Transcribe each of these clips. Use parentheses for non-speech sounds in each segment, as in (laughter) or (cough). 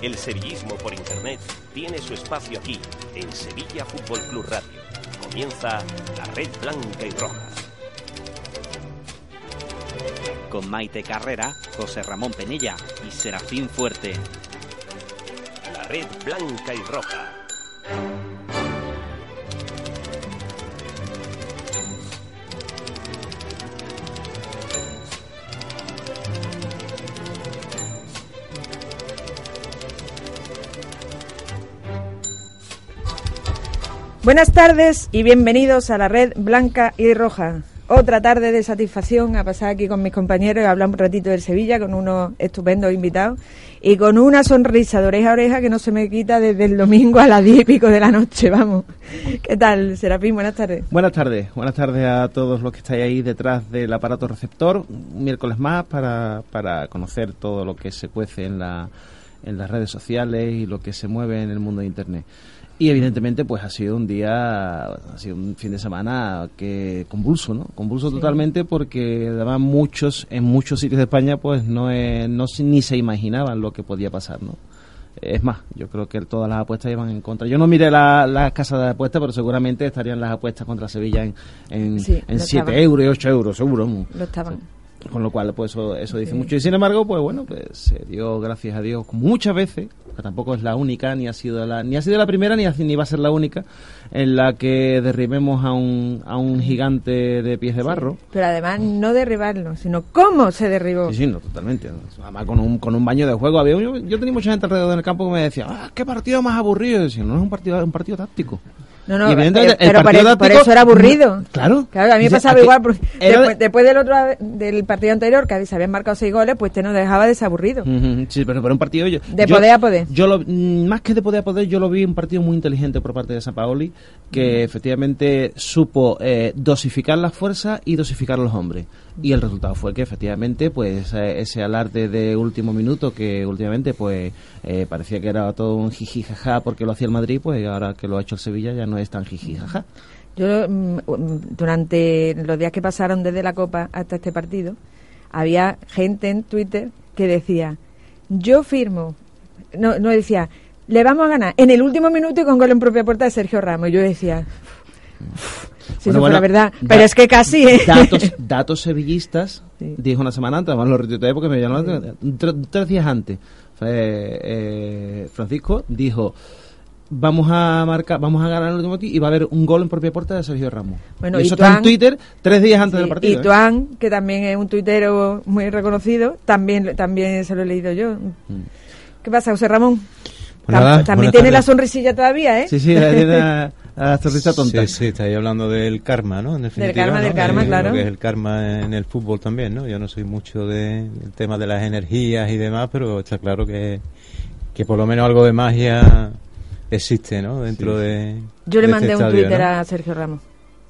El sevillismo por internet tiene su espacio aquí, en Sevilla Fútbol Club Radio. Comienza la red blanca y roja. Con Maite Carrera, José Ramón Penella y Serafín Fuerte. La red blanca y roja. Buenas tardes y bienvenidos a la red blanca y roja. Otra tarde de satisfacción a pasar aquí con mis compañeros y hablar un ratito del Sevilla con unos estupendos invitados y con una sonrisa de oreja a oreja que no se me quita desde el domingo a las diez y pico de la noche, vamos. ¿Qué tal, Serafín? Buenas tardes. Buenas tardes, buenas tardes a todos los que estáis ahí detrás del aparato receptor. Un miércoles más para, para conocer todo lo que se cuece en, la, en las redes sociales y lo que se mueve en el mundo de Internet. Y evidentemente, pues ha sido un día, ha sido un fin de semana que convulso, ¿no? Convulso totalmente porque además muchos, en muchos sitios de España, pues no, es, no se- ni se imaginaban lo que podía pasar, ¿no? Es más, yo creo que todas las apuestas iban en contra. Yo no miré la- las casas de apuestas, pero seguramente estarían las apuestas contra Sevilla en, en, Sí, en lo 7 estaban. euros y 8 euros, seguro. Lo estaban. Con lo cual, pues eso, eso dice Sí. mucho. Y sin embargo, pues bueno, pues se dio, gracias a Dios, muchas veces, que tampoco es la única, ni ha sido la, ni ha sido la primera, ni, ha- ni va a ser la única, en la que derribemos a un, a un gigante de pies de barro. Pero además no derribarlo, sino cómo se derribó. Sí, sí, no, totalmente. Además, con un, con un baño de juego. Había, yo, yo tenía mucha gente alrededor del campo que me decía, ah, qué partido más aburrido. Y decía, no es un partido, es un partido táctico. No, no, Y evidentemente, pero el por, partido por táctico- eso era aburrido. Claro. Claro, a mí me pasaba aquí- igual. porque era después, de- después del otro del partido anterior, que se habían marcado seis goles, pues te no dejaba desaburrido. Sí, pero, pero un partido yo, De yo- poder a poder. Yo lo, mm, más que de poder a poder, yo lo vi un partido muy inteligente por parte de Sampaoli, que efectivamente supo eh, dosificar las fuerzas y dosificar los hombres. Y el resultado fue que efectivamente, pues eh, ese alarde de último minuto que últimamente, pues eh, parecía que era todo un jiji jaja porque lo hacía el Madrid, pues ahora que lo ha hecho el Sevilla ya no es tan jiji jaja. Yo, mm, mm, durante los días que pasaron desde la Copa hasta este partido, había gente en Twitter que decía, yo firmo, no, no decía, le vamos a ganar en el último minuto y con gol en propia puerta de Sergio Ramos. Yo decía, eso Bueno, la verdad, da- pero es que casi, ¿eh? Datos, (laughs) datos sevillistas, Sí. dijo una semana antes, además lo retuiteé porque me la tre- tres días antes. Eh, Francisco dijo, vamos a marcar, vamos a ganar el último y va a haber un gol en propia puerta de Sergio Ramos. Bueno, y y eso está en Twitter tres días antes Sí, del partido. Y ¿eh? Tuan, que también es un tuitero muy reconocido, también, también se lo he leído yo. Mm. ¿Qué pasa, José Ramón? Pues Tam- nada, también tiene la sonrisilla todavía, ¿eh? Sí, sí, tiene (laughs) la, la sonrisa tonta. Sí, sí, estáis hablando del karma, ¿no? En definitiva, karma, ¿no? del karma, claro. Lo que es el karma en el fútbol también, ¿no? Yo no soy mucho de- del tema de las energías y demás, pero está claro que, que por lo menos algo de magia existe, ¿no? Dentro de. Yo le de mandé este un estadio, Twitter ¿no? a Sergio Ramos.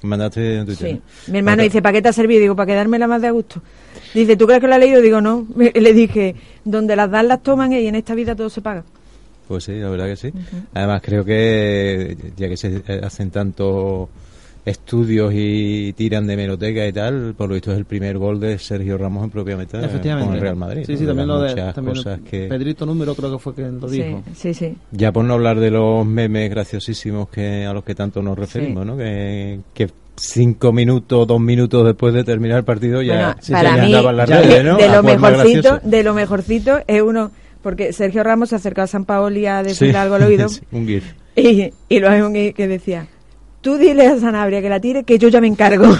Mandaste un Twitter. Sí. ¿no? Mi hermano dice, ¿para qué te ha servido? Digo, para quedármela más de a gusto. Dice, ¿tú crees que lo ha leído? Digo, no. (laughs) Le dije, donde las dan las toman y en esta vida todo se paga. Pues sí, la verdad que sí. Además creo que ya que se hacen tantos estudios y tiran de meroteca y tal, por lo visto es el primer gol de Sergio Ramos en propia meta con el Real Madrid. Sí, ¿no? sí, también lo de también cosas que Pedrito Número creo que fue quien lo dijo. Sí, sí, ya por no hablar de los memes graciosísimos que a los que tanto nos referimos, Sí. ¿no? Que, que cinco minutos, dos minutos después de terminar el partido ya, Bueno, sí, para ya mí, andaban las ya- redes, ¿no? de lo mejorcito, de lo mejorcito es uno, porque Sergio Ramos se acercó a San Paoli a Sí. decirle algo al oído (laughs) Sí, un gif. y, y lo un que decía, tú dile a Sanabria que la tire, que yo ya me encargo. (laughs)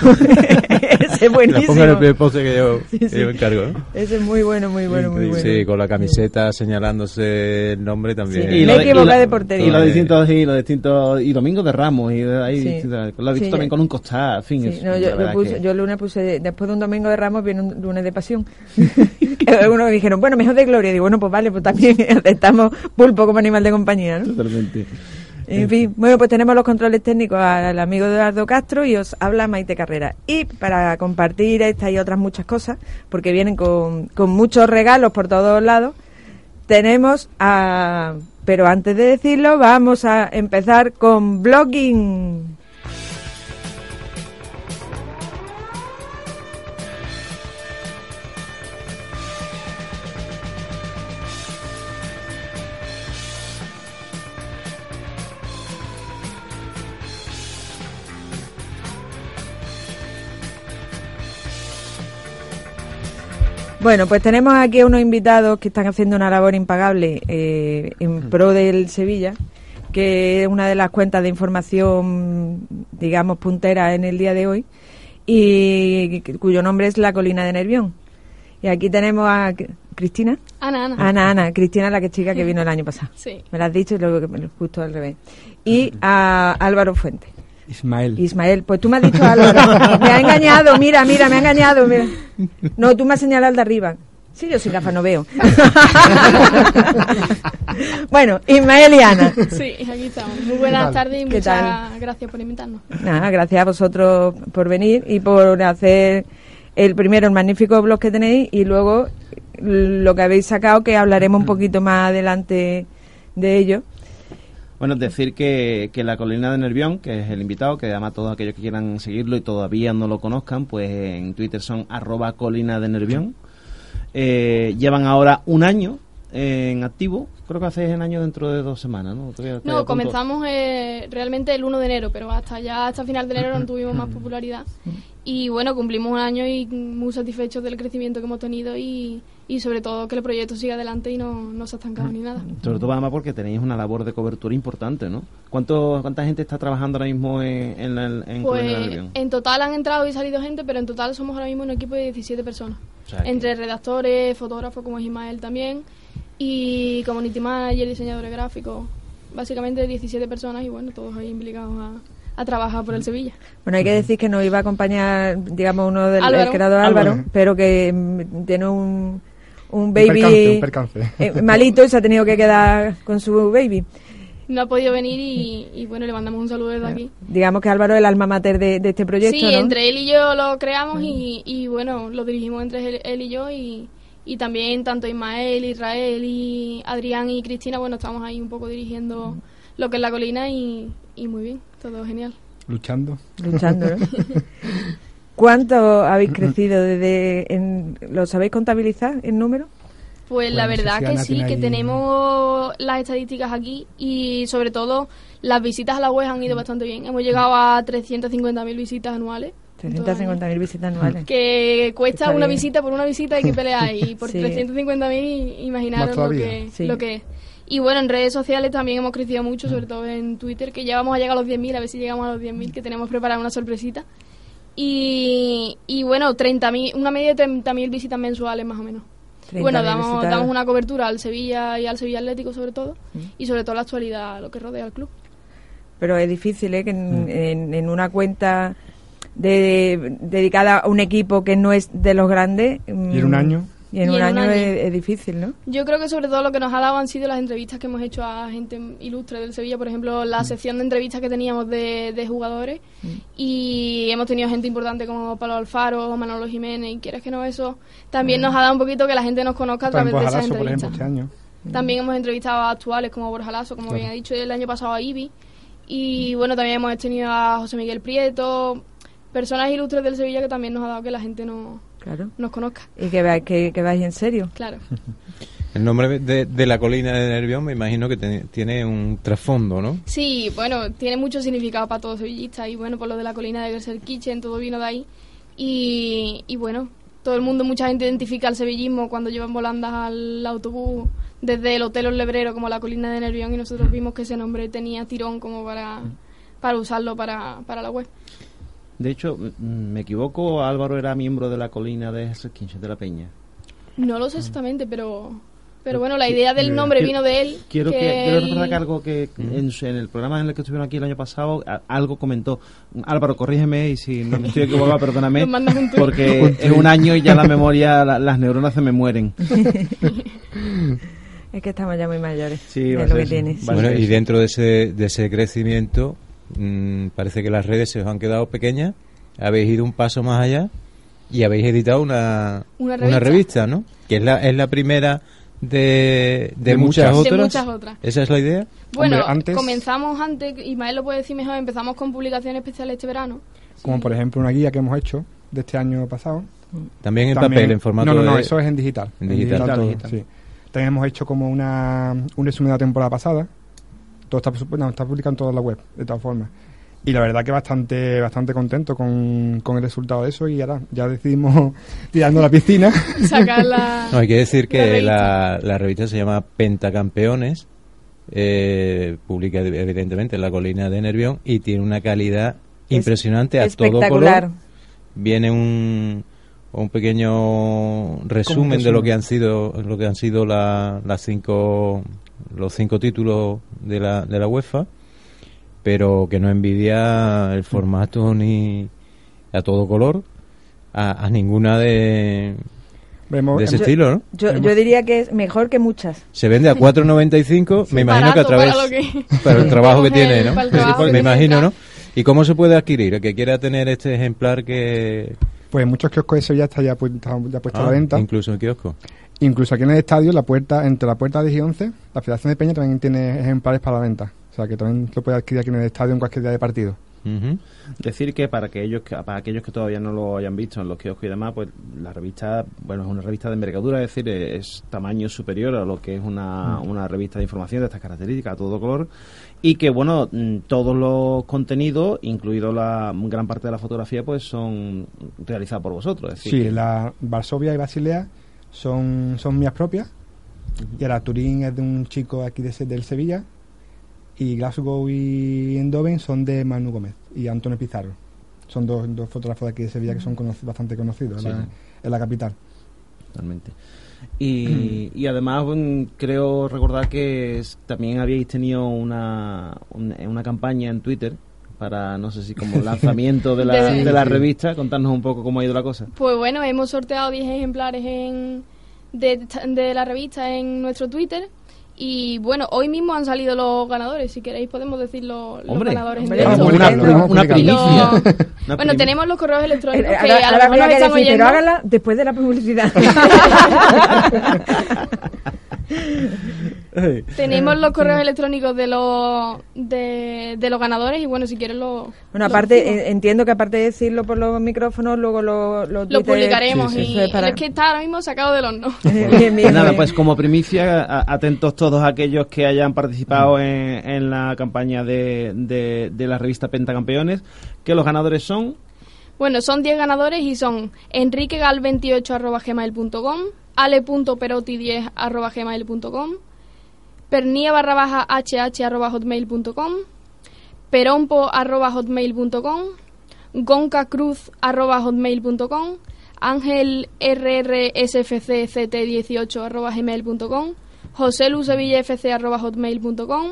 (laughs) Es (laughs) La buenísimo. pongo en el primer que yo, Sí, que sí. yo me encargo, ¿no? Ese es muy bueno, muy bueno, muy bueno. Sí, con la camiseta señalándose el nombre también. Sí, lo Me de- portería. Y los distintos, y los distintos, y Domingo de Ramos, y ahí, lo he visto Sí, también con un costal, en fin. Sí, es- no, la yo, lo verdad puse, que- yo el lunes puse, después de un domingo de Ramos viene un lunes de pasión. (laughs) (laughs) que algunos me dijeron, bueno, mejor de gloria. Digo, bueno, pues vale, pues también aceptamos pulpo como animal de compañía, ¿no? Totalmente. En fin, bueno, pues tenemos los controles técnicos al amigo Eduardo Castro y os habla Maite Carrera. Y para compartir esta y otras muchas cosas, porque vienen con, con muchos regalos por todos lados, tenemos a... Pero antes de decirlo, vamos a empezar con blogging. Bueno, pues tenemos aquí a unos invitados que están haciendo una labor impagable eh, en pro del Sevilla, que es una de las cuentas de información, digamos, puntera en el día de hoy, y cuyo nombre es La Colina de Nervión. Y aquí tenemos a Cri- Cristina. Ana, Ana. Ana, Ana, Cristina, la que chica que vino el año pasado. Sí. Me la has dicho y luego que me lo justo al revés. Y a Álvaro Fuentes. Ismael. Ismael, pues tú me has dicho Álvaro. Me ha engañado, mira, mira, me ha engañado. mira. No, tú me has señalado al de arriba. Sí, yo sin gafas no veo. (laughs) bueno, Ismael y Ana. Sí, aquí estamos. Muy buenas tardes y ¿Qué muchas tal? gracias por invitarnos. Nada, gracias a vosotros por venir y por hacer el primero, el magnífico blog que tenéis y luego lo que habéis sacado, que hablaremos un poquito más adelante de ello. Bueno, decir que, que la colina de Nervión, que es el invitado, que además todos aquellos que quieran seguirlo y todavía no lo conozcan, pues en Twitter son arroba colina de Nervión. Eh, llevan ahora un año en activo, creo que hacéis el año dentro de dos semanas, ¿no? No, comenzamos eh, realmente el 1 de enero, pero hasta ya hasta final de enero no tuvimos más (laughs) popularidad. Y bueno, cumplimos un año y muy satisfechos del crecimiento que hemos tenido y, y sobre todo que el proyecto siga adelante y no, no se ha estancado ni nada. Sobre todo además porque tenéis una labor de cobertura importante, ¿no? ¿Cuánto, ¿Cuánta gente está trabajando ahora mismo en, en, en de Pues en total han entrado y salido gente, pero en total somos ahora mismo un equipo de 17 personas. O sea que- Entre redactores, fotógrafos como es Ismael también, y community manager, diseñadores gráficos. Básicamente 17 personas y bueno, todos ahí implicados a, a trabajar por el Sevilla. Bueno, hay que decir que nos iba a acompañar, digamos, uno del Álvaro. el creador Álvaro, Álvaro. pero que mm, tiene un, un Un baby percance, un percance. eh, malito y se ha tenido que quedar con su baby. No ha podido venir y, y, bueno, le mandamos un saludo desde aquí. Digamos que Álvaro es el alma mater de, de este proyecto, Sí, ¿no? entre él y yo lo creamos y, y bueno, lo dirigimos entre él, él y yo y, y también tanto Ismael, Israel y Adrián y Cristina, bueno, estamos ahí un poco dirigiendo lo que es la colina y, y muy bien, todo genial. Luchando. Luchando, ¿no? (laughs) ¿Cuánto habéis crecido desde... En, ¿Lo sabéis contabilizar en número? Pues la Bueno, verdad que sí, que ahí- tenemos las estadísticas aquí y sobre todo las visitas a la web han ido bastante bien. Hemos llegado a 350.000 visitas anuales. en todo el año. 350.000 visitas anuales. Que cuesta Está una bien. visita por una visita hay que pelear y (laughs) por Sí. 350.000 imaginaros lo que, Sí. lo que es. Y bueno, en redes sociales también hemos crecido mucho, sobre todo en Twitter, que ya vamos a llegar a los 10.000, a ver si llegamos a los 10.000, que tenemos preparada una sorpresita. Y, y bueno, 30.000 una media de 30.000 visitas mensuales más o menos. Y bueno, 30.000 damos, damos una cobertura al Sevilla y al Sevilla Atlético sobre todo, y sobre todo la actualidad, lo que rodea al club. Pero es difícil, ¿eh? Que en, Mm. en- en una cuenta de, dedicada a un equipo que no es de los grandes... Y en un mm, año. Y en Y un en un año, año. Es, es difícil, ¿no? Yo creo que sobre todo lo que nos ha dado han sido las entrevistas que hemos hecho a gente ilustre del Sevilla, por ejemplo, la sección de entrevistas que teníamos de, de jugadores y hemos tenido gente importante como Pablo Alfaro, Manolo Jiménez y quieres que no eso, también nos ha dado un poquito que la gente nos conozca a través También de esas Bojalazo, por ejemplo, entrevistas. este año. También hemos entrevistado a actuales como Borja Lasso, como Claro. bien ha dicho el año pasado a Ibi. Y bueno, también hemos tenido a José Miguel Prieto, personas ilustres del Sevilla que también nos ha dado que la gente no, Claro. nos conozca. Y que, va- que, que vais en serio. Claro. (laughs) El nombre de, de la colina de Nervión me imagino que te- tiene un trasfondo, ¿no? Sí, bueno, tiene mucho significado para todos sevillistas y bueno, por lo de la colina de Gerser Kitchen, todo vino de ahí. Y, y bueno, todo el mundo, mucha gente identifica el sevillismo cuando llevan volandas al autobús desde el Hotel Los Lebreros como la colina de Nervión y nosotros vimos que ese nombre tenía tirón como para, para usarlo para, para la web. De hecho, mm, me equivoco, Álvaro era miembro de la colina de Jesús Quinches de la Peña. No lo sé exactamente, pero, pero bueno, la idea del nombre Quiero- vino de él. Quiero, que, que quiero recordar que algo que en, su- en el programa en el que estuvieron aquí el año pasado, a- algo comentó. Álvaro, corrígeme y si no me estoy equivocado, (laughs) perdóname. Nos mandas un. Porque es un año y ya la (laughs) memoria, la- las neuronas se me mueren. (laughs) Es que estamos ya muy mayores. Sí, de va a lo ser que bueno, y dentro de ese, de ese crecimiento, mm, parece que las redes se os han quedado pequeñas, habéis ido un paso más allá y habéis editado una, Una una revista. ¿no? Que es la, es la primera de, de, De muchas, muchas. De otras. muchas otras. ¿Esa es la idea? Bueno, Hombre, antes- comenzamos antes, Ismael lo puede decir mejor, empezamos con publicaciones especiales este verano. Como por ejemplo una guía que hemos hecho de este año pasado. También en También- papel, en formato No, no, no, de- eso es en digital. En digital. todo, Digital. sí. También hemos hecho como una, un resumen de la temporada pasada. Todo está, bueno, está publicado en toda la web, de todas formas. Y la verdad que bastante bastante contento con, con el resultado de eso y ahora ya decidimos (laughs) tirando a la piscina. (laughs) Sacar la... No, hay que decir la que revista. la, la revista se llama Pentacampeones, eh, publica evidentemente en la colina de Nervión y tiene una calidad Es impresionante a todo color. Viene un, un pequeño resumen de lo que han sido lo que han sido la- las cinco los cinco títulos de la, de la UEFA, pero que no envidia el formato ni a todo color a, a ninguna de, Vemos, de ese estilo, ¿no? Yo, yo diría que es mejor que muchas. Se vende a 4.95, (laughs) me imagino que a través para lo que- (laughs) para el trabajo que tiene, ¿no? me que imagino, ¿no? ¿Y cómo se puede adquirir? El que quiera tener este ejemplar que Pues en muchos kioscos de Sevilla está ya, pu- está ya puesto a Ah, la venta. incluso en kiosco. Incluso aquí en el estadio, la puerta entre la puerta 10 y 11, la Federación de Peña también tiene ejemplares para la venta. O sea que también lo puede adquirir aquí en el estadio en cualquier día de partido. Ujú. Decir que para que ellos, para aquellos que todavía no lo hayan visto en los kioscos y demás, pues la revista, bueno, es una revista de envergadura, es decir, es tamaño superior a lo que es una, una revista de información de estas características, a todo color, y que, bueno, mm, todos los contenidos, incluido la gran parte de la fotografía, pues son realizados por vosotros. Es decir, Sí, que- la Varsovia y Basilea son, son mías propias. Y ahora Turín es de un chico aquí de, del Sevilla. Y Glasgow y Endoven son de Manu Gómez y Antonio Pizarro. Son dos, dos fotógrafos de aquí de Sevilla que son conoc- bastante conocidos en, la, sí. en la capital. Totalmente. Y, y además mm, creo recordar que es- también habíais tenido una, un- una campaña en Twitter para, no sé si como lanzamiento de la, (laughs) De- de la revista. Contarnos un poco cómo ha ido la cosa. Pues bueno, hemos sorteado 10 ejemplares en, de, de la revista en nuestro Twitter. Y bueno, hoy mismo han salido los ganadores. Si queréis, podemos decir los, los ganadores hombre, vamos a Una primicia. Lo- Una Bueno, primi- tenemos los correos electrónicos Eh, que ahora a lo mejor nos que están decir, pero hágala después de la publicidad. (laughs) (laughs) (laughs) Tenemos los correos electrónicos de los de, de los ganadores y bueno, si quieres lo Bueno, aparte, entiendo que aparte de decirlo por los micrófonos, luego lo, lo, publicaremos Sí, sí, y es para- es que está ahora mismo sacado del horno. (laughs) Bien, bien, Pues nada, bien. pues como primicia, atentos todos aquellos que hayan participado en, en la campaña de, de, de la revista Pentacampeones, que los ganadores son... Bueno, son 10 ganadores y son enriquegal28.gmail.com, ale.perotti10.gmail.com, pernia barra baja hh.hotmail.com, perompo.hotmail.com, goncacruz.hotmail.com, ángel rrsfcct18.gmail.com, joselusevillafc.hotmail.com,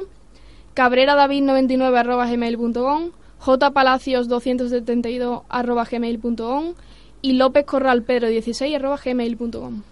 cabreradavid99.gmail.com, jpalacios272.gmail.com y lópezcorralpedro16.gmail.com. (laughs)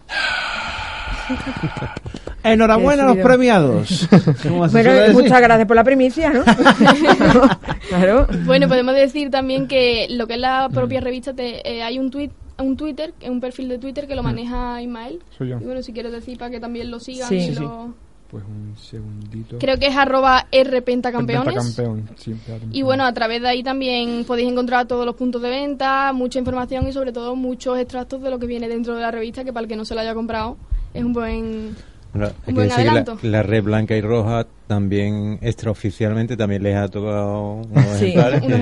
Enhorabuena a los premiados. (laughs) Muchas gracias por la primicia, ¿no? (laughs) claro. Bueno, podemos decir también que lo que es la propia revista, te- eh, hay un tweet un Twitter, un perfil de Twitter que lo maneja Ismael. Soy yo. Y bueno, si quieres decir para que también lo sigan. Sí. y Sí, sí. lo- Pues un segundito. Creo que es arroba rpentacampeones. Pentacampeón, sí, Y bueno, a través de ahí también podéis encontrar todos los puntos de venta, mucha información y sobre todo muchos extractos de lo que viene dentro de la revista, que para el que no se la haya comprado es un buen... Bueno, hay Un que buen decir que la, adelanto. la red blanca y roja también extraoficialmente también les ha tocado unos Sí, ejemplares. unos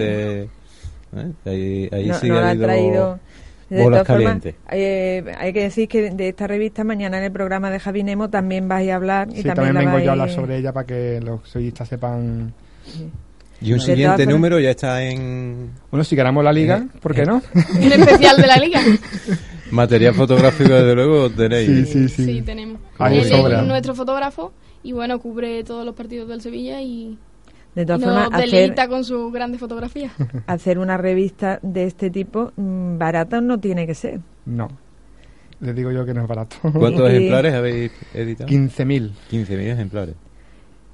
¿eh? Ahí, ahí no, sí no ha la ha habido traído. De bolas todas formas, calientes. eh, hay que decir que de esta revista mañana en el programa de Javi Nemo también vais a hablar y Sí, también, también vengo yo a vais- hablar sobre ella para que los sevillistas sepan. Y un De siguiente número ya está en Bueno, si ganamos la liga, Eh, ¿por qué eh. no? (laughs) Un especial de la liga. (laughs) material fotográfico, desde luego, tenéis. Sí, sí, sí. tenemos. Ahí Él sobra. es nuestro fotógrafo y bueno, cubre todos los partidos del Sevilla y, De todas formas, hacer, con sus grandes fotografías. (laughs) hacer una revista de este tipo mm, barata no tiene que ser. No. Les digo yo que no es barato. ¿Cuántos ejemplares habéis editado? 15.000. 15.000 ejemplares.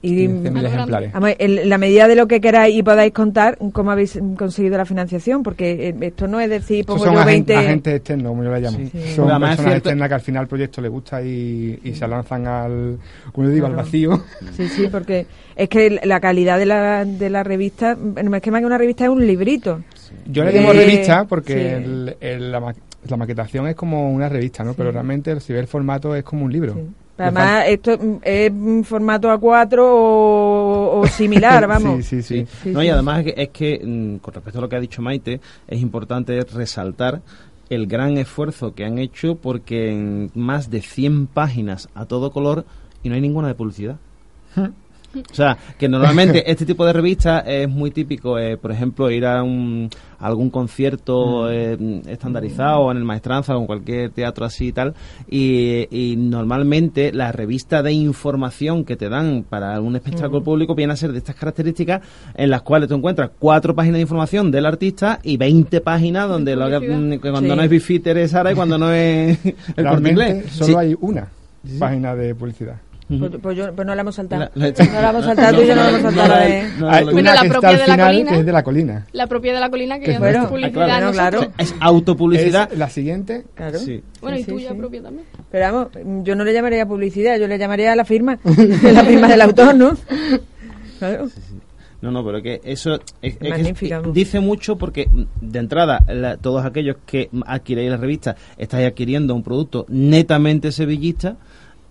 Y 15.000 grande. ejemplares. En la medida de lo que queráis y podáis contar cómo habéis conseguido la financiación, porque eh, esto no es decir, pongo son yo agen- 20... agentes externos, como yo le llamo. Sí. Son además es personas cierto- externas que al final el proyecto le gusta y, y se lanzan al, como yo digo, Claro. al vacío. Sí, sí, porque es que la calidad de la, de la revista, no es que más que una revista es un librito. Yo le Eh, llamo revista porque sí. el- el- la, ma- la maquetación es como una revista, ¿no? Pero realmente si ve el formato es como un libro. Además, esto es un formato A4 o, (laughs) similar, vamos. Sí, sí, sí. Sí. Sí, no, y además es que, es que, mm, con respecto a lo que ha dicho Maite, es importante resaltar el gran esfuerzo que han hecho porque en más de 100 páginas a todo color y no hay ninguna de publicidad. O sea, que normalmente (laughs) este tipo de revistas es muy típico, eh, por ejemplo, ir a, un, a algún concierto eh, estandarizado en el Maestranza o en cualquier teatro así y tal, y, y normalmente la revista de información que te dan para un espectáculo público viene a ser de estas características en las cuales tú encuentras cuatro páginas de información del artista y 20 páginas donde lo que, cuando Sí. no es Bifitter es Sara y cuando no es el corte Realmente inglés. solo Sí. hay una página de publicidad. Pues, pues yo- pues no la hemos saltado. La- la- no la hemos saltado, tú y yo no la hemos saltado. Bueno, una la que está propia al de la final, colina. que es de la colina. La propia de la colina que Que es bueno, publicidad claro, claro. Es autopublicidad. Es la siguiente. Claro. Sí. Bueno, y Sí, tuya sí. propia también. Pero vamos, yo no le llamaría publicidad, yo le llamaría la firma. (laughs) la firma del autor, ¿no? Claro. No, no, pero que eso es- es dice mucho porque de entrada la- todos aquellos que adquiréis la revista estáis adquiriendo un producto netamente sevillista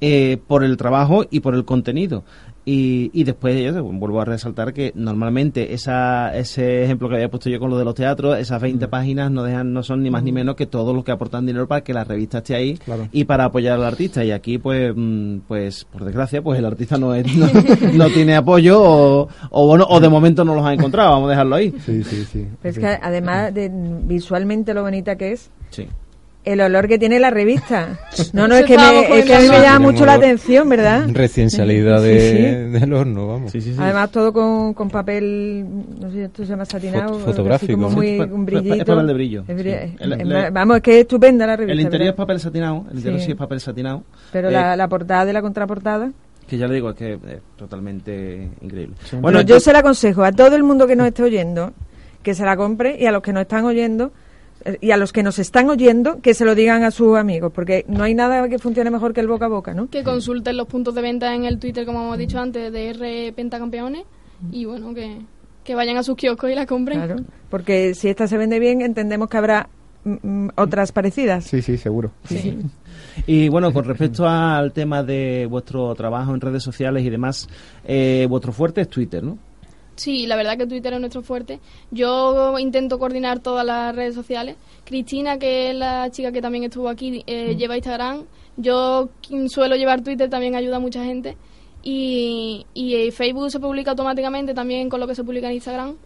eh, por el trabajo y por el contenido. Y, y después te- vuelvo a resaltar que normalmente esa, ese ejemplo que había puesto yo con lo de los teatros, esas 20 Mm. páginas no dejan no son ni más ni menos que todos los que aportan dinero para que la revista esté ahí Claro. y para apoyar al artista y aquí pues mm, pues por desgracia pues el artista no es, no, (laughs) no tiene apoyo o, o bueno o de momento no los ha encontrado vamos a dejarlo ahí Sí, sí, sí. Pero es que además de visualmente lo bonita que es, sí el olor que tiene la revista. (laughs) No, no, es que, me, es que a mí me llama mucho la atención, ¿verdad? Recién salida Sí, de, del horno, vamos. sí sí sí Además todo con, con papel, no sé si esto se llama satinado. Fotográfico, como ¿no? muy, Sí, un pa- es brillito. papel de brillo, Es sí. El- vamos, es que es estupenda la revista. el interior ¿verdad? es papel satinado el interior Sí. sí, es papel satinado Pero Eh, la, la portada y la contraportada. que ya le digo es que es totalmente increíble Bueno, yo se la aconsejo a todo el mundo que nos esté oyendo que se la compre y a los que nos están oyendo y a los que nos están oyendo que se lo digan a sus amigos, porque no hay nada que funcione mejor que el boca a boca, ¿no? Que consulten los puntos de venta en el Twitter, como hemos dicho antes, de R Pentacampeones. Y bueno, que, que vayan a sus kioscos y la compren. Claro, porque si esta se vende bien, entendemos que habrá mm, mm, otras parecidas. Sí, sí, seguro. Sí. Y bueno, con respecto al tema de vuestro trabajo en redes sociales y demás, eh, vuestro fuerte es Twitter, ¿no? Sí, la verdad que Twitter es nuestro fuerte. Yo intento coordinar todas las redes sociales. Cristina, que es la chica que también estuvo aquí, eh, lleva Instagram. Yo quien suelo llevar Twitter, también ayuda a mucha gente. Y, y eh, Facebook se publica automáticamente también con lo que se publica en Instagram.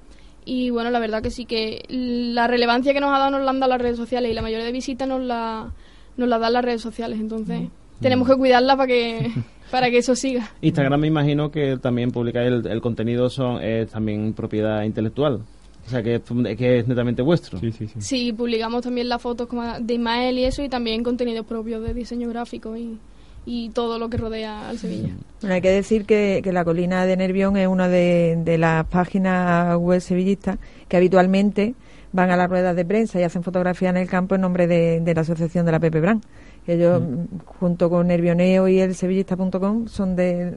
Y bueno, la verdad que sí que la relevancia que nos ha dado nos la han dado las redes sociales y la mayoría de visitas nos la, nos la dan las redes sociales. Entonces, tenemos que cuidarla para que, (laughs) para que eso siga. Instagram me imagino que también publicáis el, el contenido son es también propiedad intelectual. O sea, que es, que es netamente vuestro. Sí, sí, sí. Sí, publicamos también las fotos como de Ismael y eso, y también contenidos propios de diseño gráfico y, y todo lo que rodea al Sevilla. Bueno, hay que decir que, que la colina de Nervión es una de, de las páginas web sevillistas que habitualmente van a las ruedas de prensa y hacen fotografía en el campo en nombre de, de la asociación de la Pepe Brand. Ellos, mm, junto con Nervioneo y el sevillista.com, son de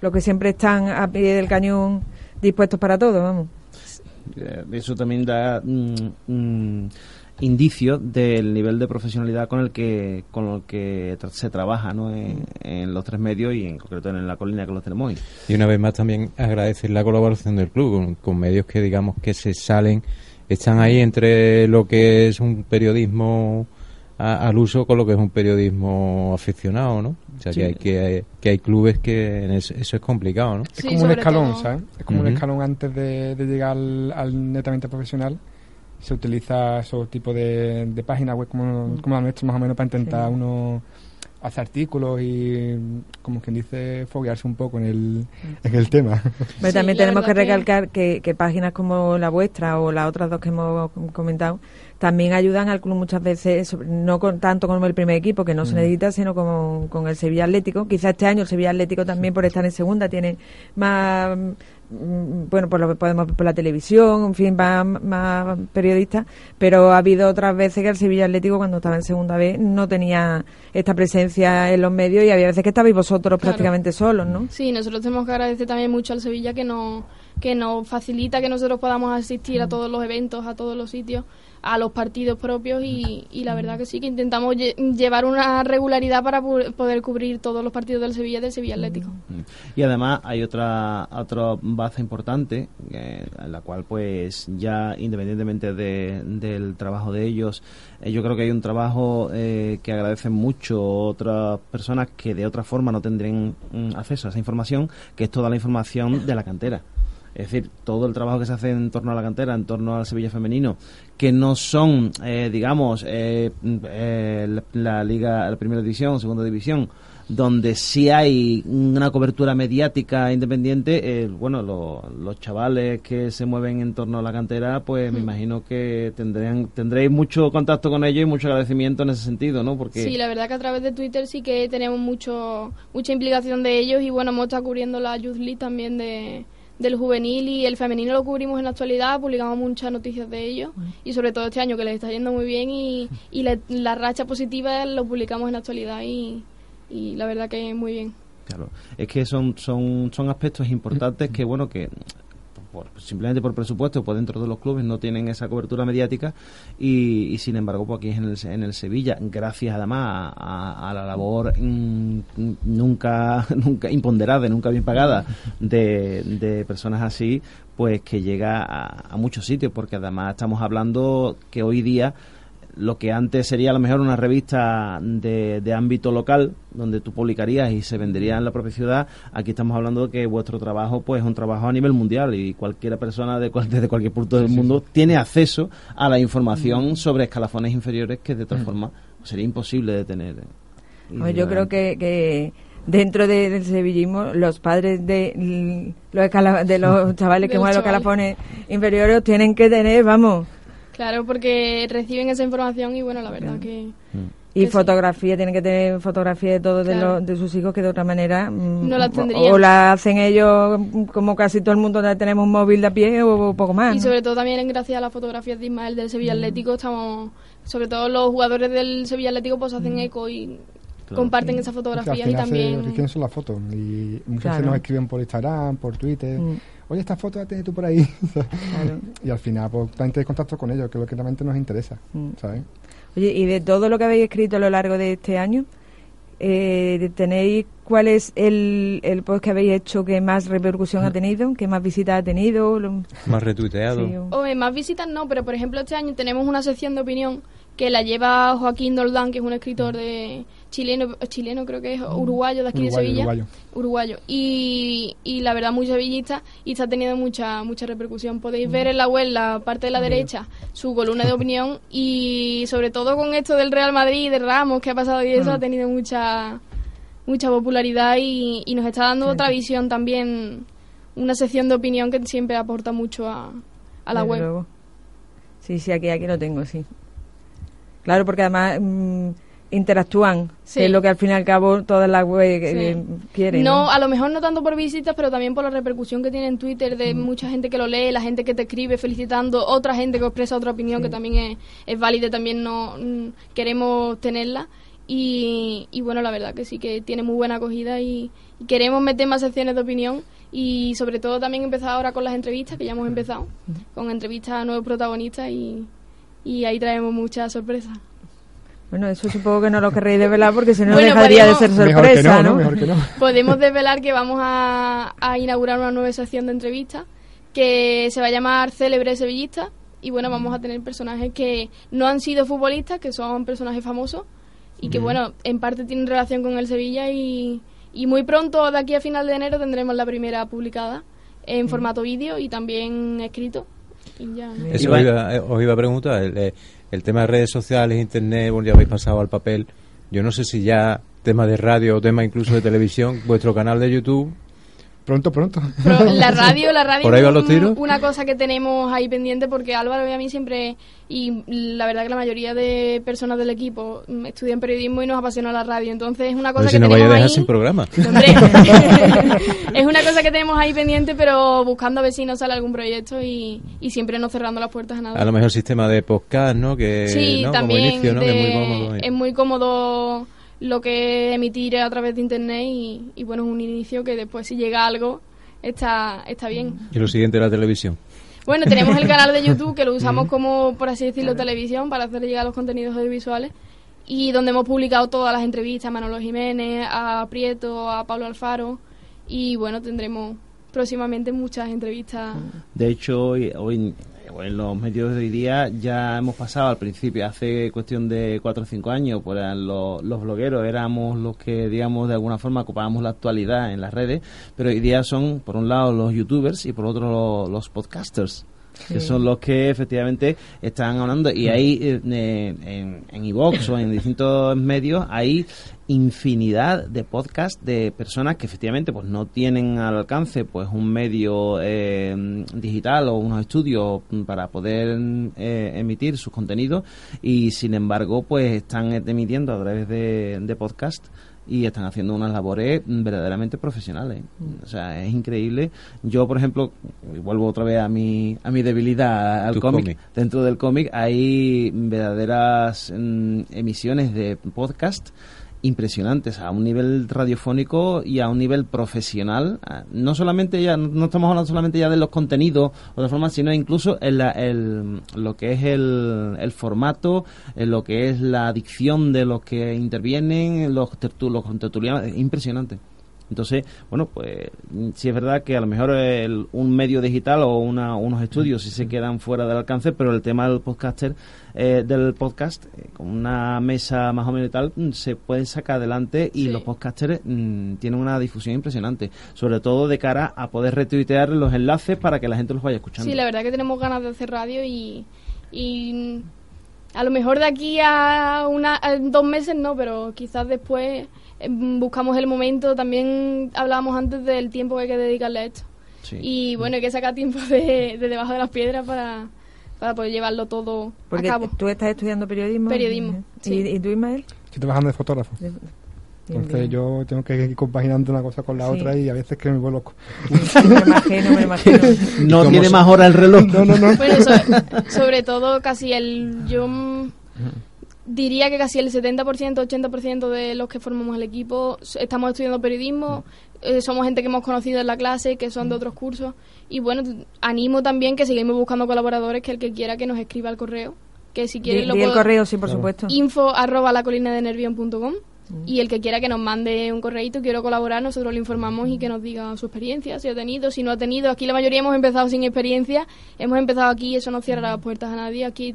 los que siempre están a pie del cañón dispuestos para todo, vamos. Eh, Eso también da mm, mm, indicio del nivel de profesionalidad con el que con el que tra- se trabaja ¿no? en, en los tres medios y en concreto en la colina que los tenemos hoy. Y una vez más también agradecer la colaboración del club con, con medios que digamos que se salen, están ahí entre lo que es un periodismo a- al uso con lo que es un periodismo aficionado, ¿no? O sea Sí. que, hay, que, hay, que hay clubes que en eso, eso es complicado, ¿no? Es Sí, como un escalón, todo- ¿sabes? Es como un escalón antes de, de llegar al, al netamente profesional. Se utiliza esos tipos de, de páginas web como, como la nuestra, más o menos, para intentar Sí. uno hacer artículos y, como quien dice, foguearse un poco en el, en el tema. (laughs) Pero también tenemos que- recalcar que, que páginas como la vuestra o las otras dos que hemos comentado también ayudan al club muchas veces, no con, tanto como el primer equipo, que no se necesita, sino como con el Sevilla Atlético. Quizás este año el Sevilla Atlético también por estar en segunda tiene más, mm, bueno, pues lo podemos ver por la televisión, en fin, más, más periodistas, pero ha habido otras veces que el Sevilla Atlético cuando estaba en segunda vez no tenía esta presencia en los medios y había veces que estabais vosotros Claro. prácticamente solos, ¿no? Sí, nosotros tenemos que agradecer también mucho al Sevilla que nos, que nos facilita que nosotros podamos asistir a todos los eventos, a todos los sitios, a los partidos propios y, y la verdad que sí, que intentamos lle- llevar una regularidad para poder cubrir todos los partidos del Sevilla del Sevilla Atlético. Y además hay otra otra base importante, eh, en la cual pues ya independientemente de- del trabajo de ellos, eh, yo creo que hay un trabajo eh, que agradecen mucho otras personas que de otra forma no tendrían mm, acceso a esa información, que es toda la información de la cantera. Es decir, todo el trabajo que se hace en torno a la cantera, en torno al Sevilla femenino, que no son, eh, digamos, eh, mm, eh, la, la liga, la primera división, segunda división, donde sí hay una cobertura mediática independiente, eh, bueno, lo- los chavales que se mueven en torno a la cantera, pues me imagino que tendrían, tendréis mucho contacto con ellos y mucho agradecimiento en ese sentido, ¿no? Porque Sí, la verdad que a través de Twitter sí que tenemos mucho mucha implicación de ellos y bueno, hemos estado cubriendo la Youth League también de, del juvenil y el femenino lo cubrimos en la actualidad, publicamos muchas noticias de ellos y sobre todo este año que les está yendo muy bien y, (laughs) y la, la racha positiva lo publicamos en la actualidad y, y la verdad que muy bien. Claro, es que son, son, son aspectos importantes que, bueno, que por- simplemente por presupuesto, pues dentro de los clubes no tienen esa cobertura mediática y, y sin embargo, pues aquí en el, en el Sevilla, gracias además a, la labor nunca, (laughs) nunca imponderada, nunca bien pagada de, de personas así, pues que llega a, a muchos sitios, porque además estamos hablando que hoy día lo que antes sería a lo mejor una revista de, de ámbito local donde tú publicarías y se vendería en la propia ciudad aquí estamos hablando de que vuestro trabajo pues es un trabajo a nivel mundial y cualquier persona de cual- (laughs) desde cualquier punto del mundo tiene acceso a la información sobre escalafones inferiores que de otra forma sería imposible de tener Y Pues yo creo que, que dentro de- del sevillismo los padres de mm, los, escala- de los (laughs) chavales que mueven los escalafones inferiores tienen que tener, vamos, Claro, porque reciben esa información y bueno, la verdad que... y Que sí. fotografía, tienen que tener fotografía de todos de, los- de sus hijos que de otra manera mm, No las o- tendrían. o la hacen ellos mm, como casi todo el mundo tenemos un móvil de a pie o poco más. Y ¿no? sobre todo también gracias a las fotografías de Ismael del Sevilla Atlético estamos, sobre todo los jugadores del Sevilla Atlético pues hacen eco y comparten esas Que al fotografías y final se también enriquecen son las fotos. Y muchas Claro. veces nos escriben por Instagram, por Twitter. Mm. Oye, esta foto la tienes tú por ahí. (laughs) Claro. y al final, pues, también tienes contacto con ellos, que es lo que realmente nos interesa. Mm. ¿Sabes? Oye, y de todo lo que habéis escrito a lo largo de este año, eh, ¿tenéis cuál es el, el post que habéis hecho que más repercusión ha tenido, que más visitas ha tenido? Lo- Más retuiteado. sí, o- Hombre, más visitas no, pero por ejemplo este año tenemos una sección de opinión que la lleva Joaquín Doldán, que es un escritor de chileno, chileno creo que es uruguayo de aquí Uruguayo, de Sevilla, uruguayo. uruguayo. Y, y la verdad muy sevillista y está teniendo mucha mucha repercusión. Podéis ver en la web, la parte de la derecha, su columna de opinión y sobre todo con esto del Real Madrid, de Ramos que ha pasado y eso ha tenido mucha mucha popularidad y, y nos está dando otra visión también, una sección de opinión que siempre aporta mucho a, a la desde web. luego. Sí, sí, aquí, aquí lo tengo, sí. Claro, porque además mm, interactúan, Sí. que es lo que al fin y al cabo todas las web eh, Sí. quieren. No, ¿no? a lo mejor no tanto por visitas, pero también por la repercusión que tiene en Twitter de Mm. mucha gente que lo lee, la gente que te escribe felicitando, otra gente que expresa otra opinión que también es, es válida, también no mm, queremos tenerla. Y, y bueno, la verdad que sí que tiene muy buena acogida y, y queremos meter más secciones de opinión y sobre todo también empezar ahora con las entrevistas, que ya hemos empezado, con entrevistas a nuevos protagonistas y, y ahí traemos muchas sorpresas. Bueno, eso supongo que no lo querréis develar porque si no Bueno, dejaría de ser Mejor que sorpresa, no, ¿no? Mejor que no. Podemos desvelar que vamos a, a inaugurar una nueva sección de entrevistas que se va a llamar Célebre Sevillista y bueno, vamos a tener personajes que no han sido futbolistas, que son personajes famosos y que bueno, en parte tienen relación con el Sevilla y, y muy pronto, de aquí a final de enero, tendremos la primera publicada en formato vídeo y también escrito. Y ya. Eso Iba- os iba, eh, os iba a preguntar. El, eh, el tema de redes sociales, internet, bueno, ya habéis pasado al papel. Yo no sé si ya tema de radio o tema incluso de televisión, vuestro canal de YouTube. Pronto, pronto. Pero la (laughs) radio, la radio ¿Por ahí van los tiros? una cosa que tenemos ahí pendiente porque Álvaro y a mí siempre, y la verdad que la mayoría de personas del equipo mm, estudian periodismo y nos apasiona la radio, entonces es una A cosa ver si que nos vaya a tenemos dejar ahí... sin programa. (laughs) Es una cosa que tenemos ahí pendiente, pero buscando a ver si nos sale algún proyecto y, y siempre no cerrando las puertas a nada. A lo mejor sistema de podcast, ¿no? Que, Sí, ¿no? también Como inicio, ¿no? Que es muy cómodo. es muy cómodo lo que emitir a través de internet y, y bueno, es un inicio que después si llega algo está, está bien. Y lo siguiente la televisión. Bueno, tenemos el canal de YouTube que lo (laughs) usamos como, por así decirlo, televisión para hacer llegar los contenidos audiovisuales y donde hemos publicado todas las entrevistas a Manolo Jiménez, a Prieto, a Pablo Alfaro y bueno, tendremos próximamente muchas entrevistas. De hecho, hoy, hoy en los medios de hoy día ya hemos pasado al principio, hace cuestión de cuatro o cinco años, pues los, blogueros éramos los que, digamos, de alguna forma ocupábamos la actualidad en las redes, pero hoy día son, por un lado, los youtubers y por otro, los podcasters que son los que efectivamente están hablando. Y ahí eh, en, en iVox o en distintos (laughs) medios hay infinidad de podcasts de personas que efectivamente pues no tienen al alcance pues un medio eh, digital o unos estudios para poder eh, emitir sus contenidos. Y sin embargo pues están emitiendo a través de, de podcast y están haciendo unas labores verdaderamente profesionales. O sea, es increíble. Yo, por ejemplo, vuelvo otra vez a mi, a mi debilidad al cómic. Dentro del cómic hay verdaderas mm, emisiones de podcast impresionantes a un nivel radiofónico y a un nivel profesional. Ah, no solamente ya, no estamos hablando solamente ya de los contenidos o de forma, sino incluso en el, lo que es el, el formato, en lo que es la dicción de los que intervienen, los, tertulos, los tertulianos, impresionante. Entonces, bueno, pues sí es verdad que a lo mejor un medio digital o una, unos estudios sí se quedan fuera del alcance, pero el tema del podcaster, eh, del podcast, eh, con una mesa más o menos y tal, mm, se pueden sacar adelante y los podcasters mm, tienen una difusión impresionante, sobre todo de cara a poder retuitear los enlaces para que la gente los vaya escuchando. Sí, la verdad que tenemos ganas de hacer radio y, y a lo mejor de aquí a, una, a dos meses no, pero quizás después buscamos el momento, también hablábamos antes del tiempo que hay que dedicarle a esto. Y bueno, hay que sacar tiempo de, debajo de las piedras para, para poder llevarlo todo Porque a cabo. ¿Tú estás estudiando periodismo? Periodismo. ¿Y, tú, Ismael? Estoy trabajando de fotógrafo. Entonces yo tengo que ir compaginando una cosa con la otra y a veces que me vuelvo loco. me imagino, me imagino. (laughs) No tiene más hora el reloj. No, no, no. Bueno, sobre, sobre todo casi el... Yo diría que casi el 70%, 80% de los que formamos el equipo estamos estudiando periodismo, eh, somos gente que hemos conocido en la clase, que son de otros cursos. Y bueno, animo también que seguimos buscando colaboradores, que el que quiera que nos escriba al correo. Que si quiere lo el correo, sí, por supuesto. Info arroba la colina de nervión.com. Y el que quiera que nos mande un correíto, quiero colaborar, nosotros le informamos y que nos diga su experiencia, si ha tenido, si no ha tenido. Aquí la mayoría hemos empezado sin experiencia, hemos empezado aquí, eso no cierra las puertas a nadie. Aquí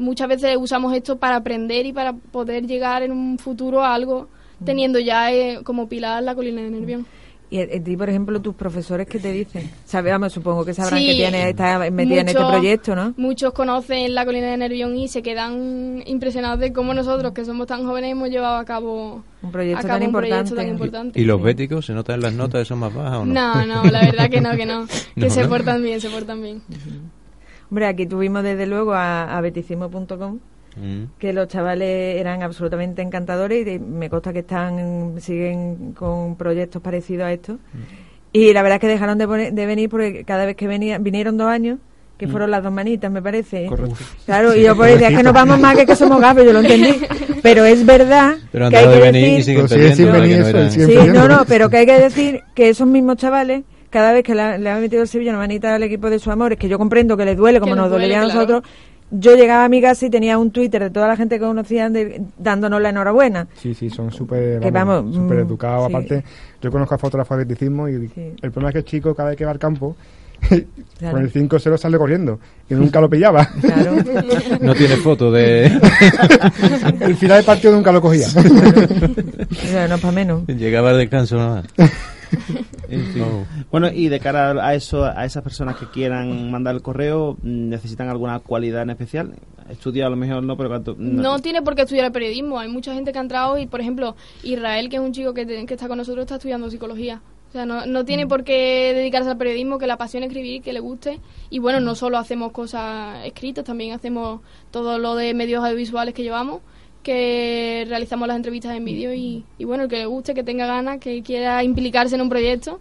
muchas veces usamos esto para aprender y para poder llegar en un futuro a algo teniendo ya eh, como pilar la colina de Nervión. Y a ti, por ejemplo, tus profesores, ¿qué te dicen? Sabemos, supongo que sabrán que tienes, estás metida en este proyecto, ¿no? Muchos conocen la colina de Nervión y se quedan impresionados de cómo nosotros, que somos tan jóvenes, hemos llevado a cabo un proyecto, tan, importante. ¿Y, los béticos se notan las notas, son más bajas o no? No, no, la verdad que no, que no. (laughs) Que se portan bien, se portan bien. Hombre, aquí tuvimos desde luego a, a betisimo.com, mm. que los chavales eran absolutamente encantadores y me consta que están siguen con proyectos parecidos a estos. Mm. Y la verdad es que dejaron de, de venir porque cada vez que venían, vinieron dos años, que mm. fueron las dos manitas, me parece. Correcto. Claro, y yo pues decía que no vamos más que que somos gafos, yo lo entendí. (laughs) Pero es verdad pero que hay que venir decir... Y siguen sí, no, no, pero que hay que decir que esos mismos chavales cada vez que le ha metido el Sevilla una manita al equipo de su amor, es que yo comprendo que les duele como nos dolería a nosotros. Yo llegaba a mi casa y tenía un Twitter de toda la gente que conocían dándonos la enhorabuena. Sí, sí, son súper mm, educados. Aparte, yo conozco a fotógrafos de atletismo y el problema es que el chico cada vez que va al campo (laughs) Con el 5-0 sale corriendo y (laughs) nunca lo pillaba. Claro. (laughs) No tiene foto de. el final del partido nunca lo cogía. no para menos. Llegaba al descanso nada. Bueno, y de cara a eso, a esas personas que quieran mandar el correo, ¿necesitan alguna cualidad en especial? Estudia a lo mejor no, pero no. tiene por qué estudiar el periodismo. Hay mucha gente que ha entrado y, por ejemplo, Israel, que es un chico que, que está con nosotros, está estudiando psicología. O sea, no, no tiene por qué dedicarse al periodismo, que la apasione escribir, que le guste. Y bueno, no solo hacemos cosas escritas, también hacemos todo lo de medios audiovisuales que llevamos que realizamos las entrevistas en vídeo y, y, bueno, el que le guste, que tenga ganas, que quiera implicarse en un proyecto,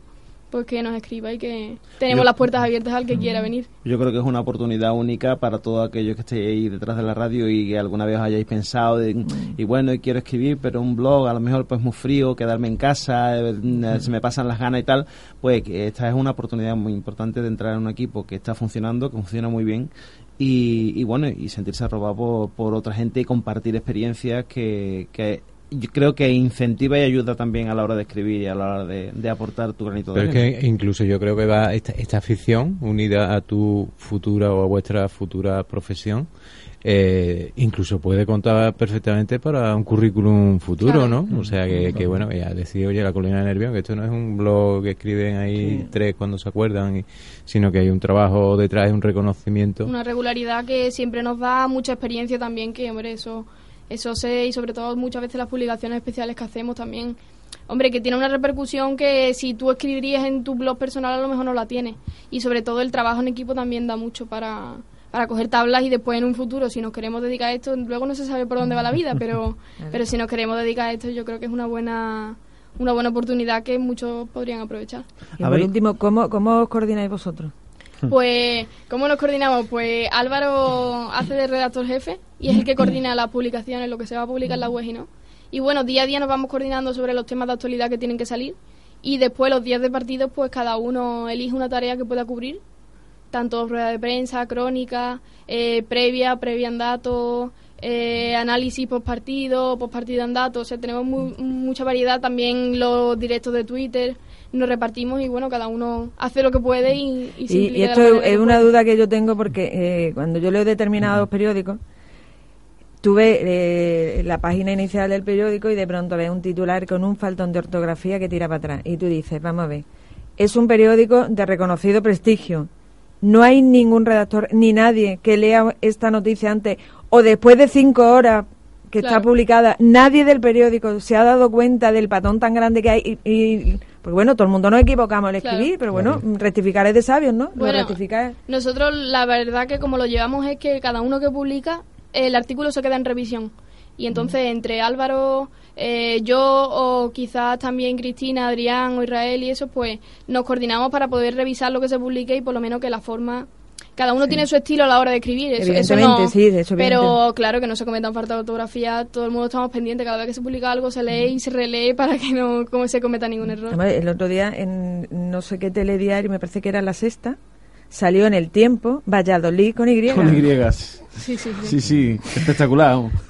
pues que nos escriba y que tenemos Yo- las puertas abiertas al que quiera venir. Yo creo que es una oportunidad única para todos aquellos que estéis ahí detrás de la radio y que alguna vez os hayáis pensado de, y bueno, y quiero escribir, pero un blog a lo mejor pues muy frío, quedarme en casa, eh, eh, se me pasan las ganas y tal, pues que esta es una oportunidad muy importante de entrar en un equipo que está funcionando, que funciona muy bien y, y bueno, y sentirse arrobado por, por otra gente y compartir experiencias que, que yo creo que incentiva y ayuda también a la hora de escribir y a la hora de, de aportar tu granito de Pero es que incluso yo creo que va esta, esta afición unida a tu futura o a vuestra futura profesión, eh, incluso puede contar perfectamente para un currículum futuro, Claro. ¿no? O sea que, que bueno, ya decir, oye, la colina de Nervión, que esto no es un blog que escriben ahí tres cuando se acuerdan, y- sino que hay un trabajo detrás, un reconocimiento. Una regularidad que siempre nos da mucha experiencia también, que hombre, eso, eso sé, y sobre todo muchas veces las publicaciones especiales que hacemos también, hombre, que tiene una repercusión que si tú escribirías en tu blog personal a lo mejor no la tiene. Y sobre todo el trabajo en equipo también da mucho para, para coger tablas y después en un futuro, si nos queremos dedicar a esto, luego no se sabe por dónde va la vida, pero, (laughs) pero si nos queremos dedicar a esto, yo creo que es una buena una buena oportunidad que muchos podrían aprovechar. Y A por ver. último, ¿cómo, ¿cómo os coordináis vosotros? (laughs) Pues, ¿cómo nos coordinamos? Pues Álvaro hace de redactor jefe y es el que coordina las publicaciones, lo que se va a publicar en la web y no. Y bueno, día a día nos vamos coordinando sobre los temas de actualidad que tienen que salir y después los días de partidos, pues cada uno elige una tarea que pueda cubrir, tanto rueda de prensa, crónica, eh, previa, previa en datos, eh, análisis post partido, post partido en datos, o sea, tenemos mu- mucha variedad, también los directos de Twitter, nos repartimos y bueno, cada uno hace lo que puede y, y, se Y, y esto es una duda que yo tengo porque eh, cuando yo leo determinados periódicos, tú ves eh, la página inicial del periódico y de pronto ves un titular con un faltón de ortografía que tira para atrás. Y tú dices, vamos a ver, es un periódico de reconocido prestigio. No hay ningún redactor ni nadie que lea esta noticia antes o después de cinco horas que está publicada. Nadie del periódico se ha dado cuenta del patón tan grande que hay. Y, y- pues bueno, todo el mundo nos equivocamos al Claro. escribir, pero bueno, rectificar es de sabios, ¿no? Lo Bueno, rectificar. Nosotros la verdad que como lo llevamos es que cada uno que publica el artículo se queda en revisión. Y entonces entre Álvaro, eh, yo o quizás también Cristina, Adrián o Israel y eso, pues nos coordinamos para poder revisar lo que se publique y por lo menos que la forma... Cada uno tiene su estilo a la hora de escribir. Eso, eso Evidentemente, no, sí, eso Pero evidente. claro que no se cometan falta de ortografía, todo el mundo estamos pendientes. Cada vez que se publica algo se lee y se relee para que no como se cometa ningún error. Además, el otro día en no sé qué telediario, me parece que era la sexta, salió en el tiempo Valladolid con Y. Con Y. Sí, sí, sí. Sí, sí, espectacular. (laughs)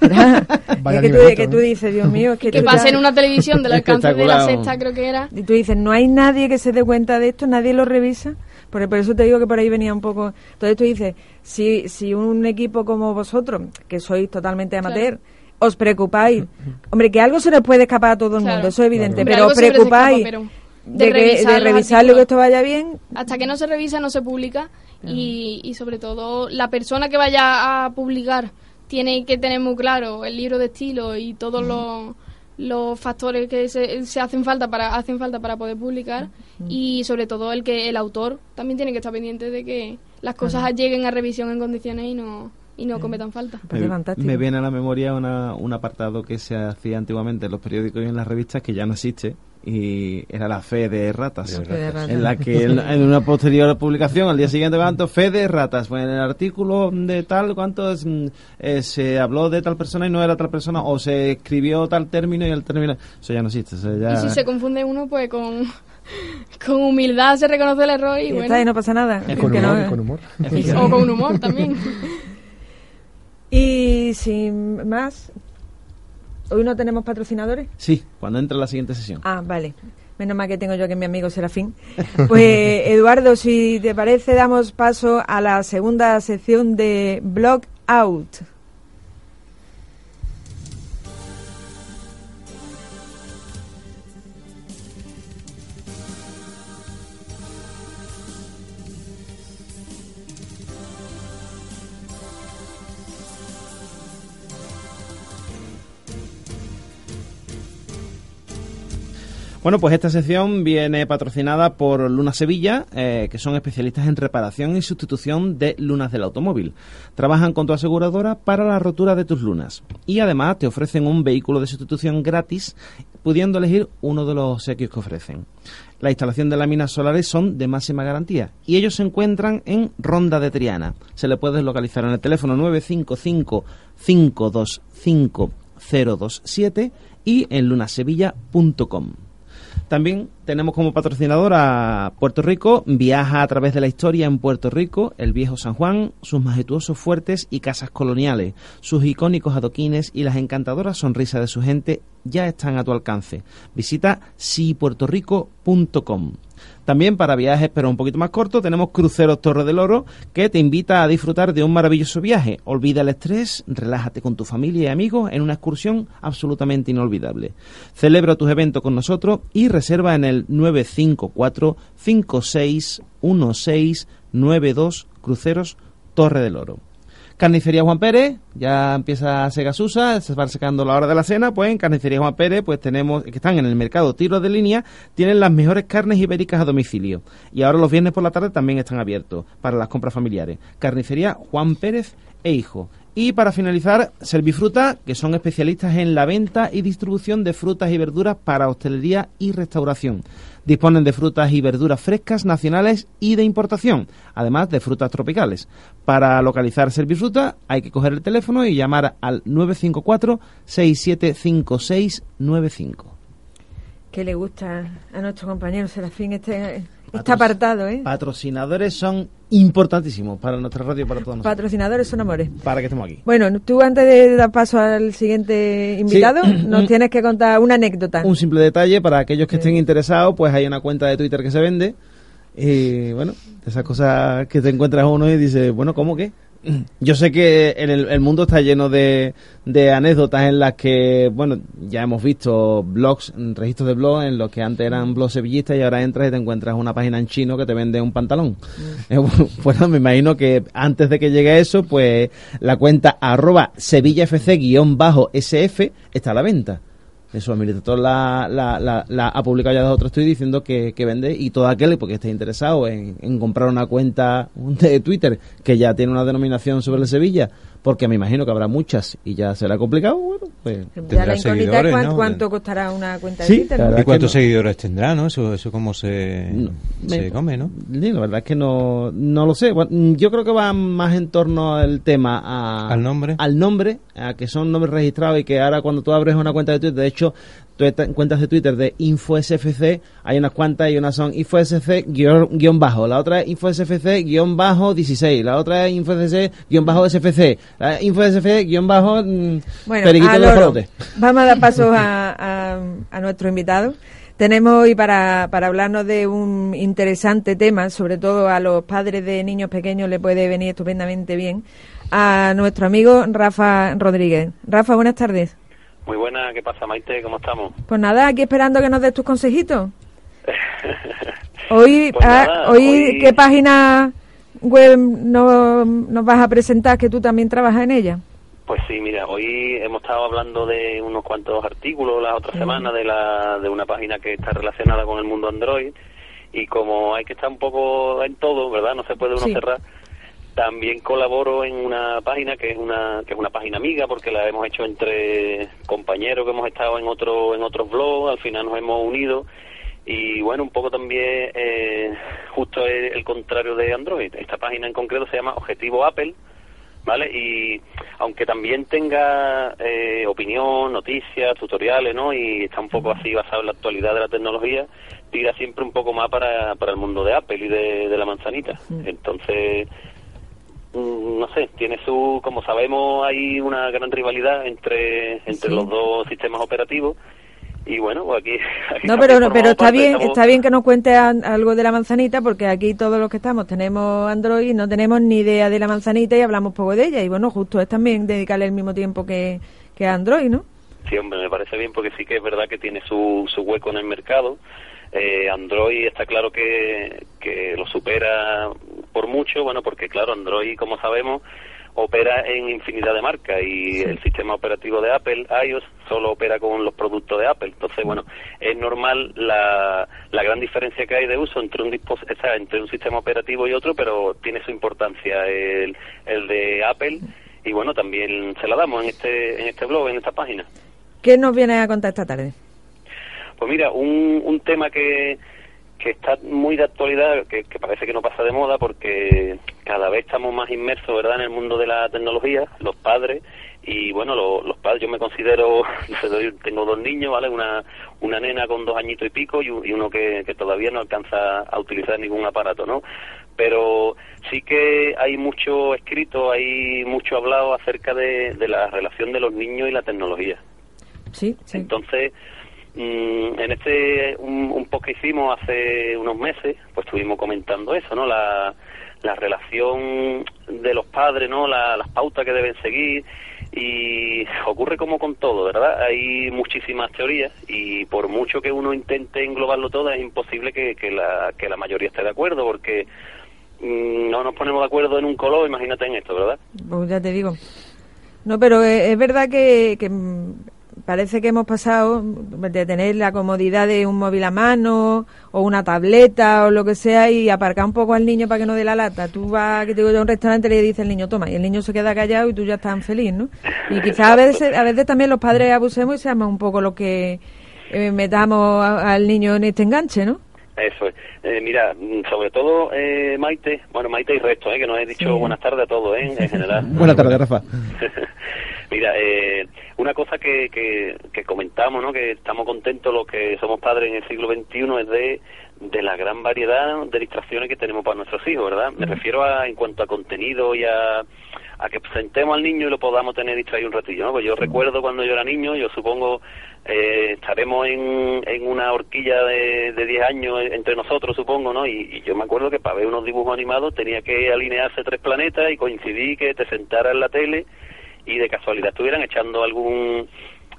Vaya Es que, tú, que ¿no? tú dices, Dios mío, es que, que pase ya- en una televisión del alcance de la sexta, creo que era. Y tú dices, no hay nadie que se dé cuenta de esto, nadie lo revisa. Por, por eso te digo que por ahí venía un poco. Entonces tú dices, si, si un equipo como vosotros, que sois totalmente amateur, os preocupáis, hombre, que algo se les puede escapar a todo el Claro. mundo, eso es evidente, Hombre, pero os se escapa, preocupáis pero de, revisar de los revisar lo artículos. que esto vaya bien. Hasta que no se revisa, no se publica. Y, y sobre todo, la persona que vaya a publicar tiene que tener muy claro el libro de estilo y todos los, los factores que se, se hacen falta para hacen falta para poder publicar y sobre todo el que el autor también tiene que estar pendiente de que las cosas lleguen a revisión en condiciones y no y no cometan falta. Me parece Me, fantástico. me viene a la memoria una, un apartado que se hacía antiguamente en los periódicos y en las revistas que ya no existe y era la fe de ratas. De Fe de ratas. En la que en, en una posterior publicación al día siguiente cuánto fe de ratas pues en el artículo de tal cuánto es, mm, eh, se habló de tal persona y no era tal persona o se escribió tal término y el término eso ya no existe eso ya- Y si se confunde uno, pues con, (laughs) con humildad se reconoce el error y, bueno, está, y no pasa nada. Con humor, no- con humor. o con humor también. (laughs) Y sin más, hoy no tenemos patrocinadores. sí cuando entra la siguiente sesión Ah, vale. Menos mal que tengo yo a mi amigo Serafín. (laughs) Pues, Eduardo, si te parece, damos paso a la segunda sección de Blog Out. Bueno, pues esta sección viene patrocinada por Luna Sevilla, eh, que son especialistas en reparación y sustitución de lunas del automóvil. Trabajan con tu aseguradora para la rotura de tus lunas y además te ofrecen un vehículo de sustitución gratis pudiendo elegir uno de los obsequios que ofrecen. La instalación de láminas solares son de máxima garantía y ellos se encuentran en Ronda de Triana. Se le puede localizar en el teléfono 955 525 027 y en lunasevilla.com. También tenemos como patrocinador a Puerto Rico, viaja a través de la historia en Puerto Rico, el viejo San Juan, sus majestuosos fuertes y casas coloniales, sus icónicos adoquines y las encantadoras sonrisas de su gente ya están a tu alcance. Visita sipuertorico.com. También para viajes, pero un poquito más cortos, tenemos Cruceros Torre del Oro, que te invita a disfrutar de un maravilloso viaje. Olvida el estrés, relájate con tu familia y amigos en una excursión absolutamente inolvidable. Celebra tus eventos con nosotros y reserva en el 954 561692 Cruceros Torre del Oro. Carnicería Juan Pérez, ya empieza a Segasusa, se va secando la hora de la cena, pues en Carnicería Juan Pérez, pues tenemos, que están en el mercado tiros de línea, tienen las mejores carnes ibéricas a domicilio. Y ahora los viernes por la tarde también están abiertos para las compras familiares. Carnicería Juan Pérez e Hijo. Y para finalizar, Servifruta, que son especialistas en la venta y distribución de frutas y verduras para hostelería y restauración. Disponen de frutas y verduras frescas, nacionales y de importación, además de frutas tropicales. Para localizar Servifruta hay que coger el teléfono y llamar al 954-675695. ¿Qué le gusta a nuestro compañero Serafín este, este apartado, eh? Patrocinadores son importantísimos para nuestra radio para todos nosotros. Patrocinadores son amores. Para que estemos aquí. Bueno, tú antes de dar paso al siguiente invitado, (clears throat) nos tienes que contar una anécdota. Un simple detalle para aquellos que estén interesados, pues hay una cuenta de Twitter que se vende y bueno, esas cosas que te encuentras uno y dices, bueno, ¿cómo que? (clears throat) Yo sé que el, el mundo está lleno de, de anécdotas en las que, bueno, ya hemos visto blogs, registros de blogs en los que antes eran blogs sevillistas y ahora entras y te encuentras una página en chino que te vende un pantalón. (laughs) Eh, bueno, me imagino que antes de que llegue eso, pues la cuenta arroba sevillafc-sf está a la venta. Eso, Administrator la, la, la, la ha publicado ya dos otros tweets diciendo que, que vende y todo aquel porque esté interesado en, en comprar una cuenta de Twitter que ya tiene una denominación sobre el Sevilla, porque me imagino que habrá muchas y ya será complicado, bueno, pues Ya la incógnita es seguidores, cuán- ¿no? cuánto costará una cuenta de Sí, Twitter. ¿no? verdad ¿Y cuántos no. seguidores tendrá, no? Eso, eso cómo se, No, se me- come, ¿no? La verdad es que no, no lo sé. Bueno, yo creo que va más en torno al tema a, ¿Al nombre? Al nombre, a que son nombres registrados y que ahora cuando tú abres una cuenta de Twitter, de hecho, cuentas de Twitter de InfoSFC, hay unas cuantas y unas son InfoSFC guion, guion bajo, la otra es InfoSFC guion bajo 16, la otra es InfoSFC guion bajo SFC, la InfoSFC guion bajo mm, Bueno. Jorote. Vamos a dar paso (laughs) a, a- a nuestro invitado. Tenemos hoy para, para hablarnos de un interesante tema, sobre todo a los padres de niños pequeños le puede venir estupendamente bien, a nuestro amigo Rafa Rodríguez. Rafa, buenas tardes. Muy buena, ¿qué pasa Maite? ¿Cómo estamos? Pues nada, aquí esperando que nos des tus consejitos. (laughs) Hoy, Pues ah, hoy, hoy- ¿qué página web no- nos vas a presentar que tú también trabajas en ella? Pues sí, mira, hoy hemos estado hablando de unos cuantos artículos la otra semana de, la, de una página que está relacionada con el mundo Android y como hay que estar un poco en todo, ¿verdad? No se puede uno Sí. cerrar. También colaboro en una página que es una que es una página amiga porque la hemos hecho entre compañeros que hemos estado en otro en otros blogs, al final nos hemos unido y bueno, un poco también eh, justo el, el contrario de Android. Esta página en concreto se llama Objetivo Apple, ¿vale? Y aunque también tenga eh, opinión, noticias, tutoriales, ¿no? Y está un poco así basado en la actualidad de la tecnología, tira siempre un poco más para, para el mundo de Apple y de, de la manzanita. Entonces, mm, no sé, tiene su, como sabemos, hay una gran rivalidad entre, entre Sí. los dos sistemas operativos. Y bueno, pues aquí... (laughs) aquí No, pero, pero está parte, bien, estamos- está bien que nos cuente algo de la manzanita, porque aquí todos los que estamos tenemos Android y no tenemos ni idea de la manzanita y hablamos poco de ella. Y bueno, justo es también dedicarle el mismo tiempo que, que a Android, ¿no? Sí, hombre, me parece bien porque sí que es verdad que tiene su, su hueco en el mercado. Eh, Android está claro que, que lo supera mucho, bueno, porque claro, Android, como sabemos, opera en infinidad de marcas y el sistema operativo de Apple, iOS, solo opera con los productos de Apple. Entonces, bueno, es normal la, la gran diferencia que hay de uso entre un, dispos- o sea, entre un sistema operativo y otro, pero tiene su importancia el, el de Apple y bueno, también se la damos en este, en este blog, en esta página. ¿Qué nos viene a contar esta tarde? Pues mira, un, un tema que, que está muy de actualidad, que, que parece que no pasa de moda porque cada vez estamos más inmersos, ¿verdad?, en el mundo de la tecnología, los padres, y bueno, lo- los padres, yo me considero, (laughs) tengo dos niños, ¿vale?, una, una nena con dos añitos y pico y, un- y uno que, que todavía no alcanza a utilizar ningún aparato, ¿no? Pero sí que hay mucho escrito, hay mucho hablado acerca de, de la relación de los niños y la tecnología. Sí, sí. Entonces, en este un, un post que hicimos hace unos meses, pues estuvimos comentando eso, ¿no? La, la relación de los padres, ¿no? La- las pautas que deben seguir y ocurre como con todo, ¿verdad? Hay muchísimas teorías y por mucho que uno intente englobarlo todo es imposible que, que la, que la mayoría esté de acuerdo porque mm, no nos ponemos de acuerdo en un color, imagínate en esto, ¿verdad? Pues ya te digo. No, pero es, es verdad que, que, mm, parece que hemos pasado de tener la comodidad de un móvil a mano o una tableta o lo que sea y aparcar un poco al niño para que no dé la lata. Tú vas, que te digo yo, a un restaurante y le dice el niño, toma, y el niño se queda callado y tú ya estás feliz, ¿no? Y quizás a veces, a veces también los padres abusemos y seamos un poco los que eh, metamos a- al niño en este enganche, ¿no? Eso es. Eh, mira, mm, sobre todo eh, Maite, bueno, Maite y resto, eh, que nos he dicho Sí. buenas tardes a todos, eh, en general. (laughs) Buenas tardes, Rafa. (laughs) Mira, eh, una cosa que, que, que comentamos, ¿no? que estamos contentos los que somos padres en el siglo XXI es de, de la gran variedad de distracciones que tenemos para nuestros hijos, ¿verdad? Me refiero a en cuanto a contenido y a, a que sentemos al niño y lo podamos tener distraído un ratillo, ¿no? Pues yo recuerdo cuando yo era niño, yo supongo eh, estaremos en, en una horquilla de, de 10 años entre nosotros, supongo, ¿no? Y, y yo me acuerdo que para ver unos dibujos animados tenía que alinearse tres planetas y coincidí que te sentara en la tele y de casualidad estuvieran echando algún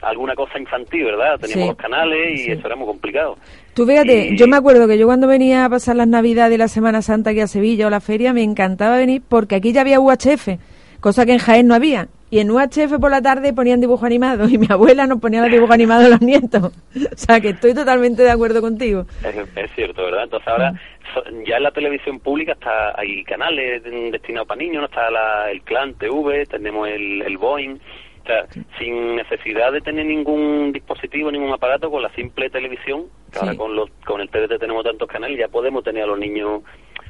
alguna cosa infantil, ¿verdad? Teníamos Sí. los canales y Sí. eso era muy complicado. Tú fíjate, Y- yo me acuerdo que yo cuando venía a pasar las Navidades y la Semana Santa aquí a Sevilla o la feria, me encantaba venir porque aquí ya había UHF, cosa que en Jaén no había. Y en UHF por la tarde ponían dibujo animado y mi abuela nos ponía los dibujos animados a los nietos. O sea que estoy totalmente de acuerdo contigo. Es, es cierto, ¿verdad? Entonces ahora so- ya en la televisión pública está hay canales mm, destinados para niños, ¿no? Está la- el Clan TV, tenemos el, el Boeing, o sea, sin necesidad de tener ningún dispositivo, ningún aparato, con la simple televisión, que ahora con, los, con el TDT tenemos tantos canales, ya podemos tener a los niños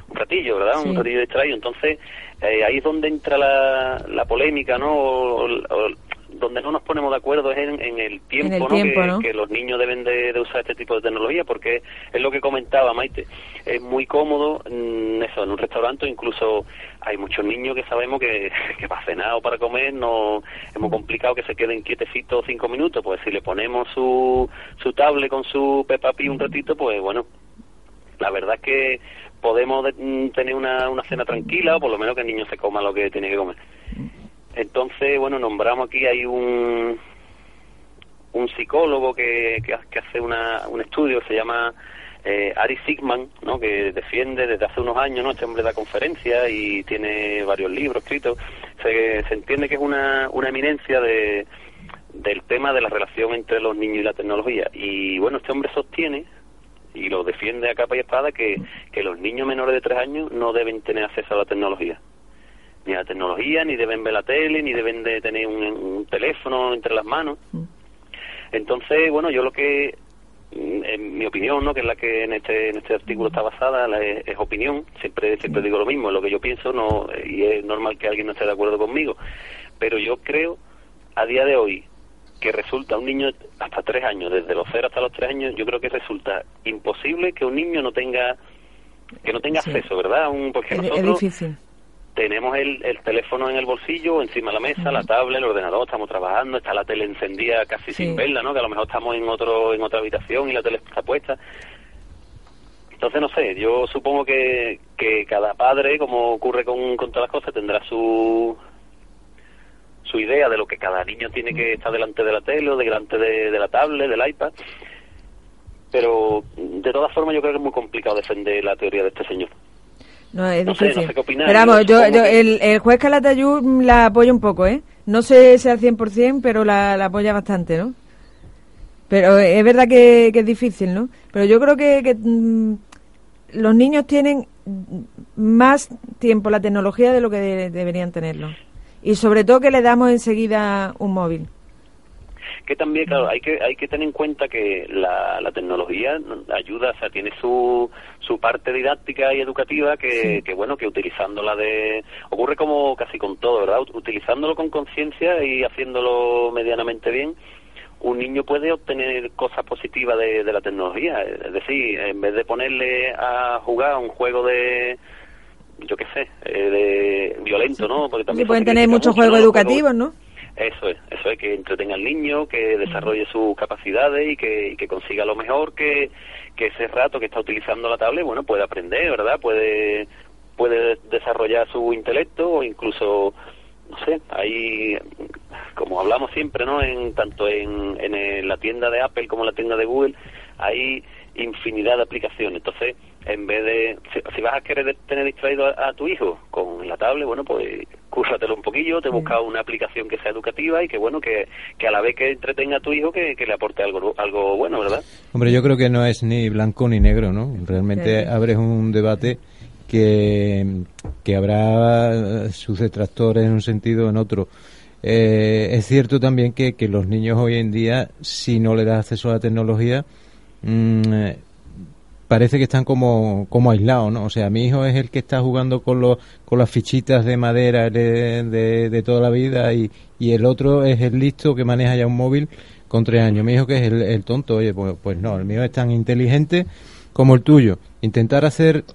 un ratillo, ¿verdad? Sí. Un ratillo distraído. Entonces, eh, ahí es donde entra la, la polémica, ¿no? O- o- donde no nos ponemos de acuerdo es en, en el tiempo, el ¿no? tiempo, que, ¿no? que los niños deben de, de usar este tipo de tecnología, porque es lo que comentaba Maite. Es muy cómodo, mm, eso, en un restaurante, incluso hay muchos niños que sabemos que, (laughs) que para cenar o para comer no es muy complicado que se queden quietecitos cinco minutos, pues si le ponemos su, su tablet con su Peppa Pig un ratito, pues bueno, la verdad es que podemos de- mm, tener una, una cena tranquila o por lo menos que el niño se coma lo que tiene que comer. Entonces, bueno, nombramos aquí, hay un, un psicólogo que, que, que hace una, un estudio se llama eh, Ari Sigman, ¿no? que defiende desde hace unos años, ¿no? este hombre da conferencias y tiene varios libros escritos. Se, se entiende que es una, una eminencia de, del tema de la relación entre los niños y la tecnología. Y bueno, este hombre sostiene y lo defiende a capa y espada que, que los niños menores de tres años no deben tener acceso a la tecnología ni a la tecnología, ni deben ver la tele, ni deben de tener un, teléfono entre las manos. Entonces, bueno, yo lo que, mm, en mi opinión, ¿no? que es la que en este, en este artículo está basada, la- es, es opinión, siempre, siempre digo lo mismo, es lo que yo pienso, no y es normal que alguien no esté de acuerdo conmigo, pero yo creo, a día de hoy, que resulta un niño hasta tres años, desde los cero hasta los tres años, yo creo que resulta imposible que un niño no tenga que no tenga Sí. acceso, ¿verdad? Un, porque Es, nosotros tenemos el, el teléfono en el bolsillo, encima de la mesa, la tablet, el ordenador, estamos trabajando, está la tele encendida casi Sí. sin verla, ¿no? Que a lo mejor estamos en otro en otra habitación y la tele está puesta. Entonces, no sé, yo supongo que, que cada padre, como ocurre con, con todas las cosas, tendrá su su idea de lo que cada niño tiene que estar delante de la tele o delante de, de la tablet, del iPad. Pero, de todas formas, yo creo que es muy complicado defender la teoría de este señor. No, es No sé, no sé qué opináis, Pero vamos, yo yo, que- el, el juez Calatayud mm, la apoya un poco, ¿eh? No sé si al 100%, pero la, la apoya bastante, ¿no? Pero es verdad que, que es difícil, ¿no? Pero yo creo que, que, mm, los niños tienen mm, más tiempo la tecnología de lo que de- deberían tenerlo. Y sobre todo que le damos enseguida un móvil. Que también, claro, hay que, hay que tener en cuenta que la, la tecnología ayuda, o sea, tiene su, su parte didáctica y educativa que, que, bueno, que utilizándola de... Ocurre como casi con todo, ¿verdad? Utilizándolo con conciencia y haciéndolo medianamente bien, un niño puede obtener cosas positivas de, de la tecnología. Es decir, en vez de ponerle a jugar un juego de yo qué sé, eh, de violento, ¿no? Porque también pueden tener muchos juegos educativos, ¿no? Eso es, eso es, que entretenga al niño, que desarrolle sus capacidades y que, que consiga lo mejor que, que ese rato que está utilizando la tablet, bueno, puede aprender, ¿verdad? Puede, puede desarrollar su intelecto o incluso, no sé, ahí, como hablamos siempre, ¿no? En, tanto en, en la tienda de Apple como en la tienda de Google, hay infinidad de aplicaciones. Entonces, en vez de, si, vas a querer tener distraído a, tu hijo con la tablet, bueno, pues cúrsatelo un poquillo, te busca una aplicación que sea educativa y que, bueno, que, que a la vez que entretenga a tu hijo, que, le aporte algo, algo bueno, ¿verdad? Hombre, yo creo que no es ni blanco ni negro, ¿no? Realmente abres un debate que, que habrá sus detractores en un sentido o en otro. Eh, es cierto también que, que los niños hoy en día, si no le das acceso a la tecnología, mmm, parece que están como, como aislados, ¿no? O sea, mi hijo es el que está jugando con, los, con las fichitas de madera de, de, toda la vida y, y, el otro es el listo que maneja ya un móvil con tres años. Mi hijo que es el, tonto, oye, pues, pues no, el mío es tan inteligente como el tuyo. Intentar hacer,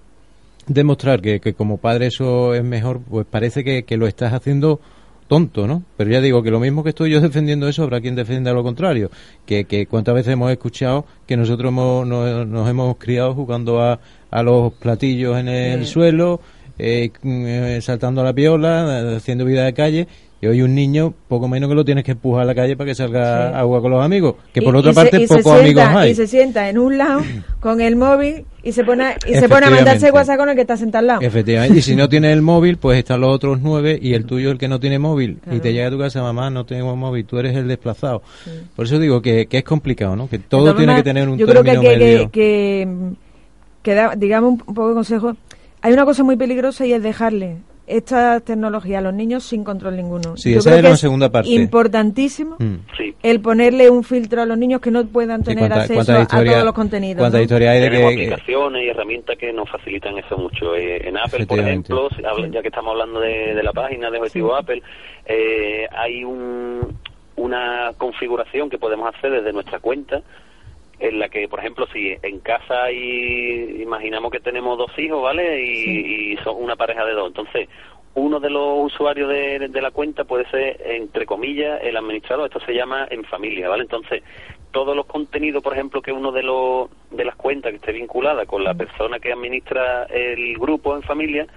demostrar que, que como padre eso es mejor, pues parece que, que lo estás haciendo tonto, ¿no? Pero ya digo que lo mismo que estoy yo (laughs) defendiendo eso, habrá quien defienda lo contrario. Que, que cuántas veces hemos escuchado que nosotros hemos, nos, hemos criado jugando a, a los platillos en el suelo, eh, mm, saltando a la piola, haciendo vida de calle, y hoy un niño, poco menos que lo tienes que empujar a la calle para que salga agua con los amigos. Que por otra parte, pocos amigos hay. Y se sienta en un lado (clears throat) con el móvil y se pone, y se pone a mandarse WhatsApp con el que está sentado al lado. Efectivamente. Y si no (laughs) tiene el móvil, pues están los otros nueve y el tuyo el que no tiene móvil. Y te llega a tu casa, mamá, no tengo móvil, tú eres el desplazado. Por eso digo que, que, es complicado, ¿no? Que todo tiene que tener un yo creo que, que, que, que, da, digamos un poco de consejo. Hay una cosa muy peligrosa y es dejarle esta tecnología a los niños sin control ninguno. Sí, esa es la segunda parte. Importantísimo mm. el ponerle un filtro a los niños que no puedan tener acceso a todos los contenidos. ¿Cuántas historias hay de que aplicaciones y herramientas que nos facilitan eso mucho? Eh, en Apple, por ejemplo, ya que estamos hablando de, la página de Objetivo Apple, eh, hay un, una configuración que podemos hacer desde nuestra cuenta en la que, por ejemplo, si en casa hay, imaginamos que tenemos dos hijos, ¿vale? Y, son una pareja de dos. Entonces, uno de los usuarios de, de, la cuenta puede ser, entre comillas, el administrador. Esto se llama en familia, ¿vale? Entonces, todos los contenidos, por ejemplo, que uno de los de las cuentas que esté vinculada con la persona que administra el grupo en familia,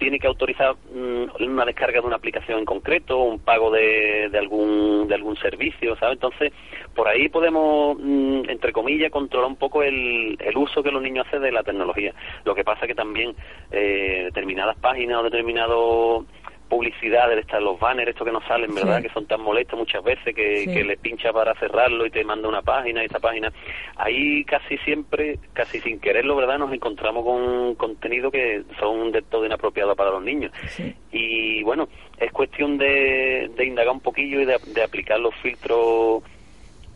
tiene que autorizar mm, una descarga de una aplicación en concreto, un pago de, de algún de algún servicio, ¿sabes? Entonces, por ahí podemos, mm, entre comillas, controlar un poco el, el uso que los niños hacen de la tecnología. Lo que pasa que también eh, determinadas páginas o determinados publicidades, de estas, los banners, estos que nos salen, ¿verdad? Que son tan molestos muchas veces que, que le pincha para cerrarlo y te manda una página y esa página. Ahí casi siempre, casi sin quererlo, ¿verdad? Nos encontramos con contenido que son de todo inapropiado para los niños. Y bueno, es cuestión de, de indagar un poquillo y de, de aplicar los filtros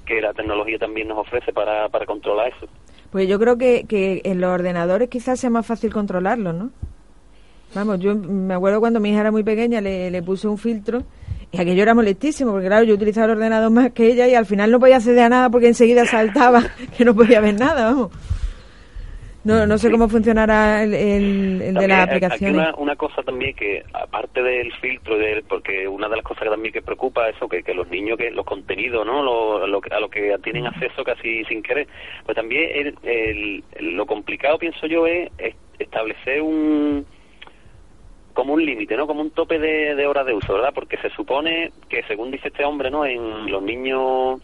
que la tecnología también nos ofrece para, para controlar eso. Pues yo creo que, que en los ordenadores quizás sea más fácil controlarlo, ¿no? Vamos, yo me acuerdo cuando mi hija era muy pequeña, le, le puse un filtro y aquello era molestísimo, porque claro, yo utilizaba el ordenador más que ella y al final no podía acceder a nada porque enseguida saltaba (laughs) que no podía ver nada, vamos. No, no sé cómo funcionará el, el, de la aplicación. Una, una cosa también que, aparte del filtro, de, porque una de las cosas que también que preocupa es eso, que, que los niños, que los contenidos, ¿no? Lo, lo, a lo que tienen acceso casi sin querer, pues también el, lo complicado, pienso yo, es establecer un como un límite, ¿no? Como un tope de, de horas de uso, ¿verdad? Porque se supone que, según dice este hombre, ¿no? En los niños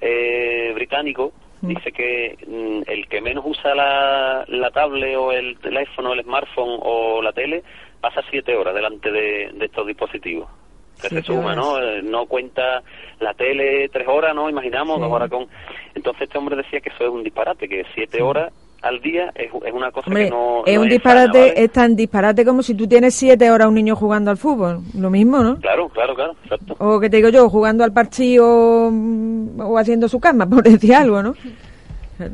eh, británicos, mm. dice que mm, el que menos usa la, la tablet o el teléfono, el smartphone o la tele, pasa siete horas delante de, estos dispositivos. Que se suma, ¿no? Eh, no cuenta la tele tres horas, ¿no? Imaginamos, dos horas con... Entonces este hombre decía que eso es un disparate, que siete horas al día es, es una cosa Hombre, que no es no un disparate, ¿vale? es tan disparate como si tú tienes siete horas un niño jugando al fútbol. Lo mismo, ¿no? Claro, claro, claro, exacto. O que te digo yo, jugando al parchís o, haciendo su cama, (laughs) por decir algo, ¿no? Claro,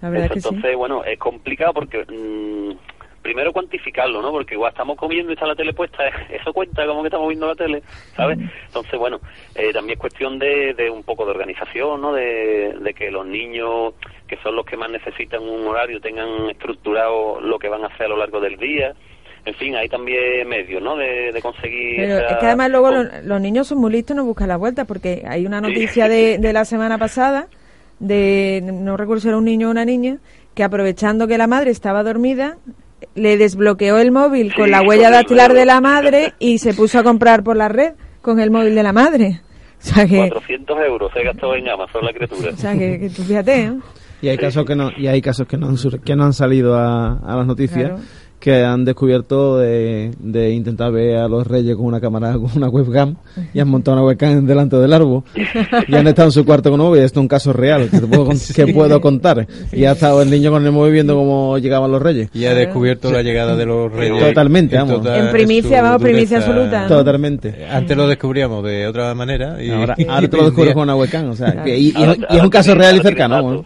la verdad Eso, es que sí. entonces, bueno, es complicado porque mm, primero cuantificarlo, ¿no? Porque igual estamos comiendo y está la tele puesta, (laughs) eso cuenta como que estamos viendo la tele, ¿sabes? Entonces, bueno, eh, también es cuestión de, de un poco de organización, ¿no? De, de que los niños, que son los que más necesitan un horario, tengan estructurado lo que van a hacer a lo largo del día. En fin, hay también medios, ¿no? De, de conseguir... Pero esa- es que además luego los, los niños son muy listos, no buscan la vuelta, porque hay una noticia de, de la semana pasada, de, no recuerdo si era un niño o una niña, que aprovechando que la madre estaba dormida, le desbloqueó el móvil con la huella dactilar de la madre y se puso a comprar por la red con el móvil de la madre. (laughs) O sea que, 400 euros se gastó en Amazon la criatura. o sea que, que tú fíjate, ¿eh? Y hay casos que no y hay casos que no han, sur- que no han salido a, a las noticias Claro. Que han descubierto de, de intentar ver a los reyes con una cámara (laughs) con una webcam y han montado una webcam delante del árbol y han estado en su cuarto con un móvil esto es un caso real que, te puedo, que puedo contar y ha estado el niño con el móvil viendo cómo llegaban los reyes Y ha descubierto la llegada de los reyes. Totalmente, en vamos. En primicia, vamos, primicia absoluta, totalmente Antes lo descubríamos de otra manera. Y ahora, (laughs) ahora te lo descubres con una webcam o sea, Claro. que- y, y- Ahora- y es un caso real y cercano.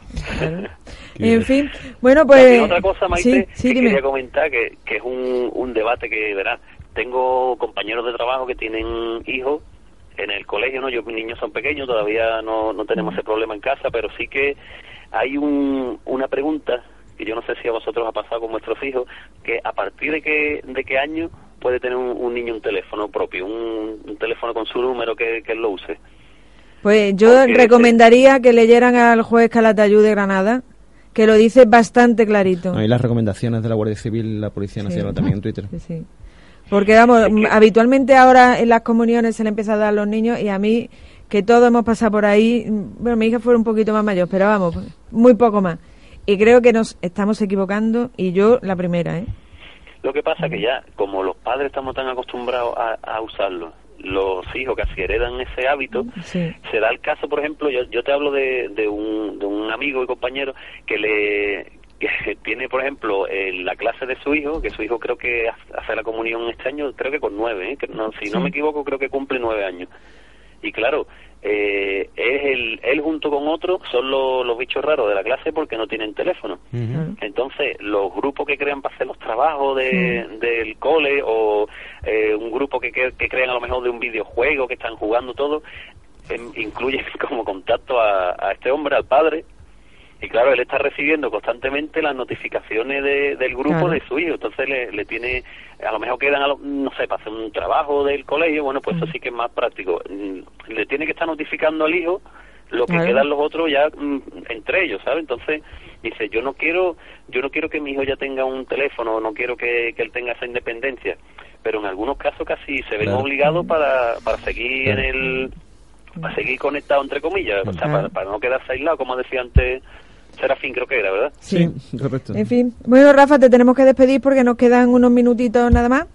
En fin, bueno, pues... otra cosa, Maite, sí, sí, que dime. quería comentar, que, que es un, un debate que, verás, tengo compañeros de trabajo que tienen hijos en el colegio, ¿no? Yo, mis niños son pequeños, todavía no, no tenemos ese problema en casa, pero sí que hay un, una pregunta que yo no sé si a vosotros ha pasado con vuestros hijos, que a partir de qué, de qué año puede tener un, un niño un teléfono propio, un, un teléfono con su número que, que él lo use. Pues yo Porque- recomendaría que leyeran al juez Calatayud de Granada, que lo dice bastante clarito. No, y las recomendaciones de la Guardia Civil la Policía Sí. Nacional también en Twitter Sí, sí. Porque, vamos, habitualmente ahora en las comuniones se le empieza a dar a los niños y a mí, que todos hemos pasado por ahí, bueno, mi hija fue un poquito más mayor, pero vamos, muy poco más. Y creo que nos estamos equivocando y yo la primera, ¿eh? Lo que pasa que ya, como los padres estamos tan acostumbrados a, a usarlo, los hijos casi heredan ese hábito, Sí. se da el caso, por ejemplo, yo, yo te hablo de, de, un, de un amigo y compañero que le que (laughs) tiene, por ejemplo, en la clase de su hijo, que su hijo creo que hace la comunión este año, creo que con nueve, ¿eh? que no, si no me equivoco, creo que cumple nueve años. Y claro, eh, es el, él junto con otro son los, los bichos raros de la clase porque no tienen teléfono. Entonces, los grupos que crean para hacer los trabajos de, del cole o eh, un grupo que, que, que crean a lo mejor de un videojuego que están jugando todo, em, incluyen (laughs) como contacto a, a este hombre, al padre. Y claro, él está recibiendo constantemente las notificaciones de- del grupo Claro. de su hijo. Entonces le, le tiene, a lo mejor quedan, a lo- no sé, para hacer un trabajo del colegio, bueno, pues eso sí que es más práctico. Mm, Le tiene que estar notificando al hijo lo que quedan los otros ya mm, entre ellos, ¿sabes? Entonces dice, yo no quiero, yo no quiero que mi hijo ya tenga un teléfono, no quiero que, que él tenga esa independencia, pero en algunos casos casi se ven Claro. obligados para, para seguir Claro. en el, para seguir conectado entre comillas, o sea, para, para no quedarse aislado, como decía antes Serafín, creo que era, ¿verdad? Sí. correcto En fin. Bueno, Rafa, te tenemos que despedir porque nos quedan unos minutitos nada más.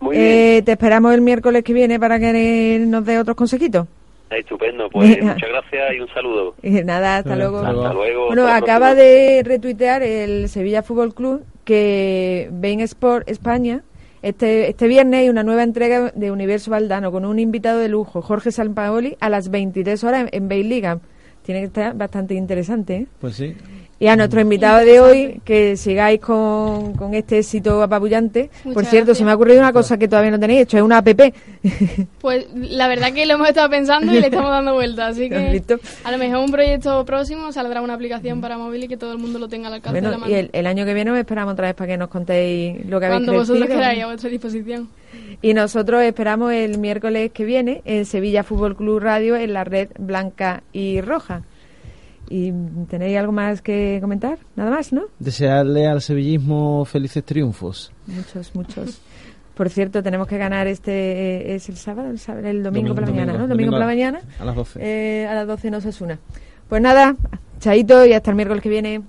Muy Eh, te esperamos el miércoles que viene para que nos dé otros consejitos. Estupendo, pues (laughs) muchas gracias y un saludo. Y nada, hasta luego. Hasta luego. Bueno, hasta acaba de retuitear el Sevilla Fútbol Club que Bain Sport España este, este viernes hay una nueva entrega de Universo Valdano con un invitado de lujo, Jorge Sampaoli, a las 23 horas en, en Bain Liga. Tiene que estar bastante interesante, ¿eh? pues sí Y a nuestro invitado de hoy, que sigáis con, con este éxito apabullante. Muchas Por cierto, gracias. se me ha ocurrido una cosa que todavía no tenéis hecho, es una app. (laughs) Pues la verdad que lo hemos estado pensando y le estamos dando vueltas, así ¿Has que visto? a lo mejor un proyecto próximo saldrá una aplicación para móvil y que todo el mundo lo tenga al alcance de la mano. y el, el año que viene os esperamos otra vez para que nos contéis lo que habéis Cuando vosotros queráis, a vuestra disposición. Y nosotros esperamos el miércoles que viene en Sevilla Fútbol Club Radio en la red blanca y roja. ¿Y tenéis algo más que comentar? Nada más, ¿no? desearle al sevillismo felices triunfos Muchos, muchos. (laughs) Por cierto, tenemos que ganar este... ¿Es el sábado? El, sábado, el domingo, por la Domingo, mañana, ¿no? domingo Domingo por la a- mañana. a las 12 Eh, a las 12 no se una. Pues nada, chaito y hasta el miércoles que viene.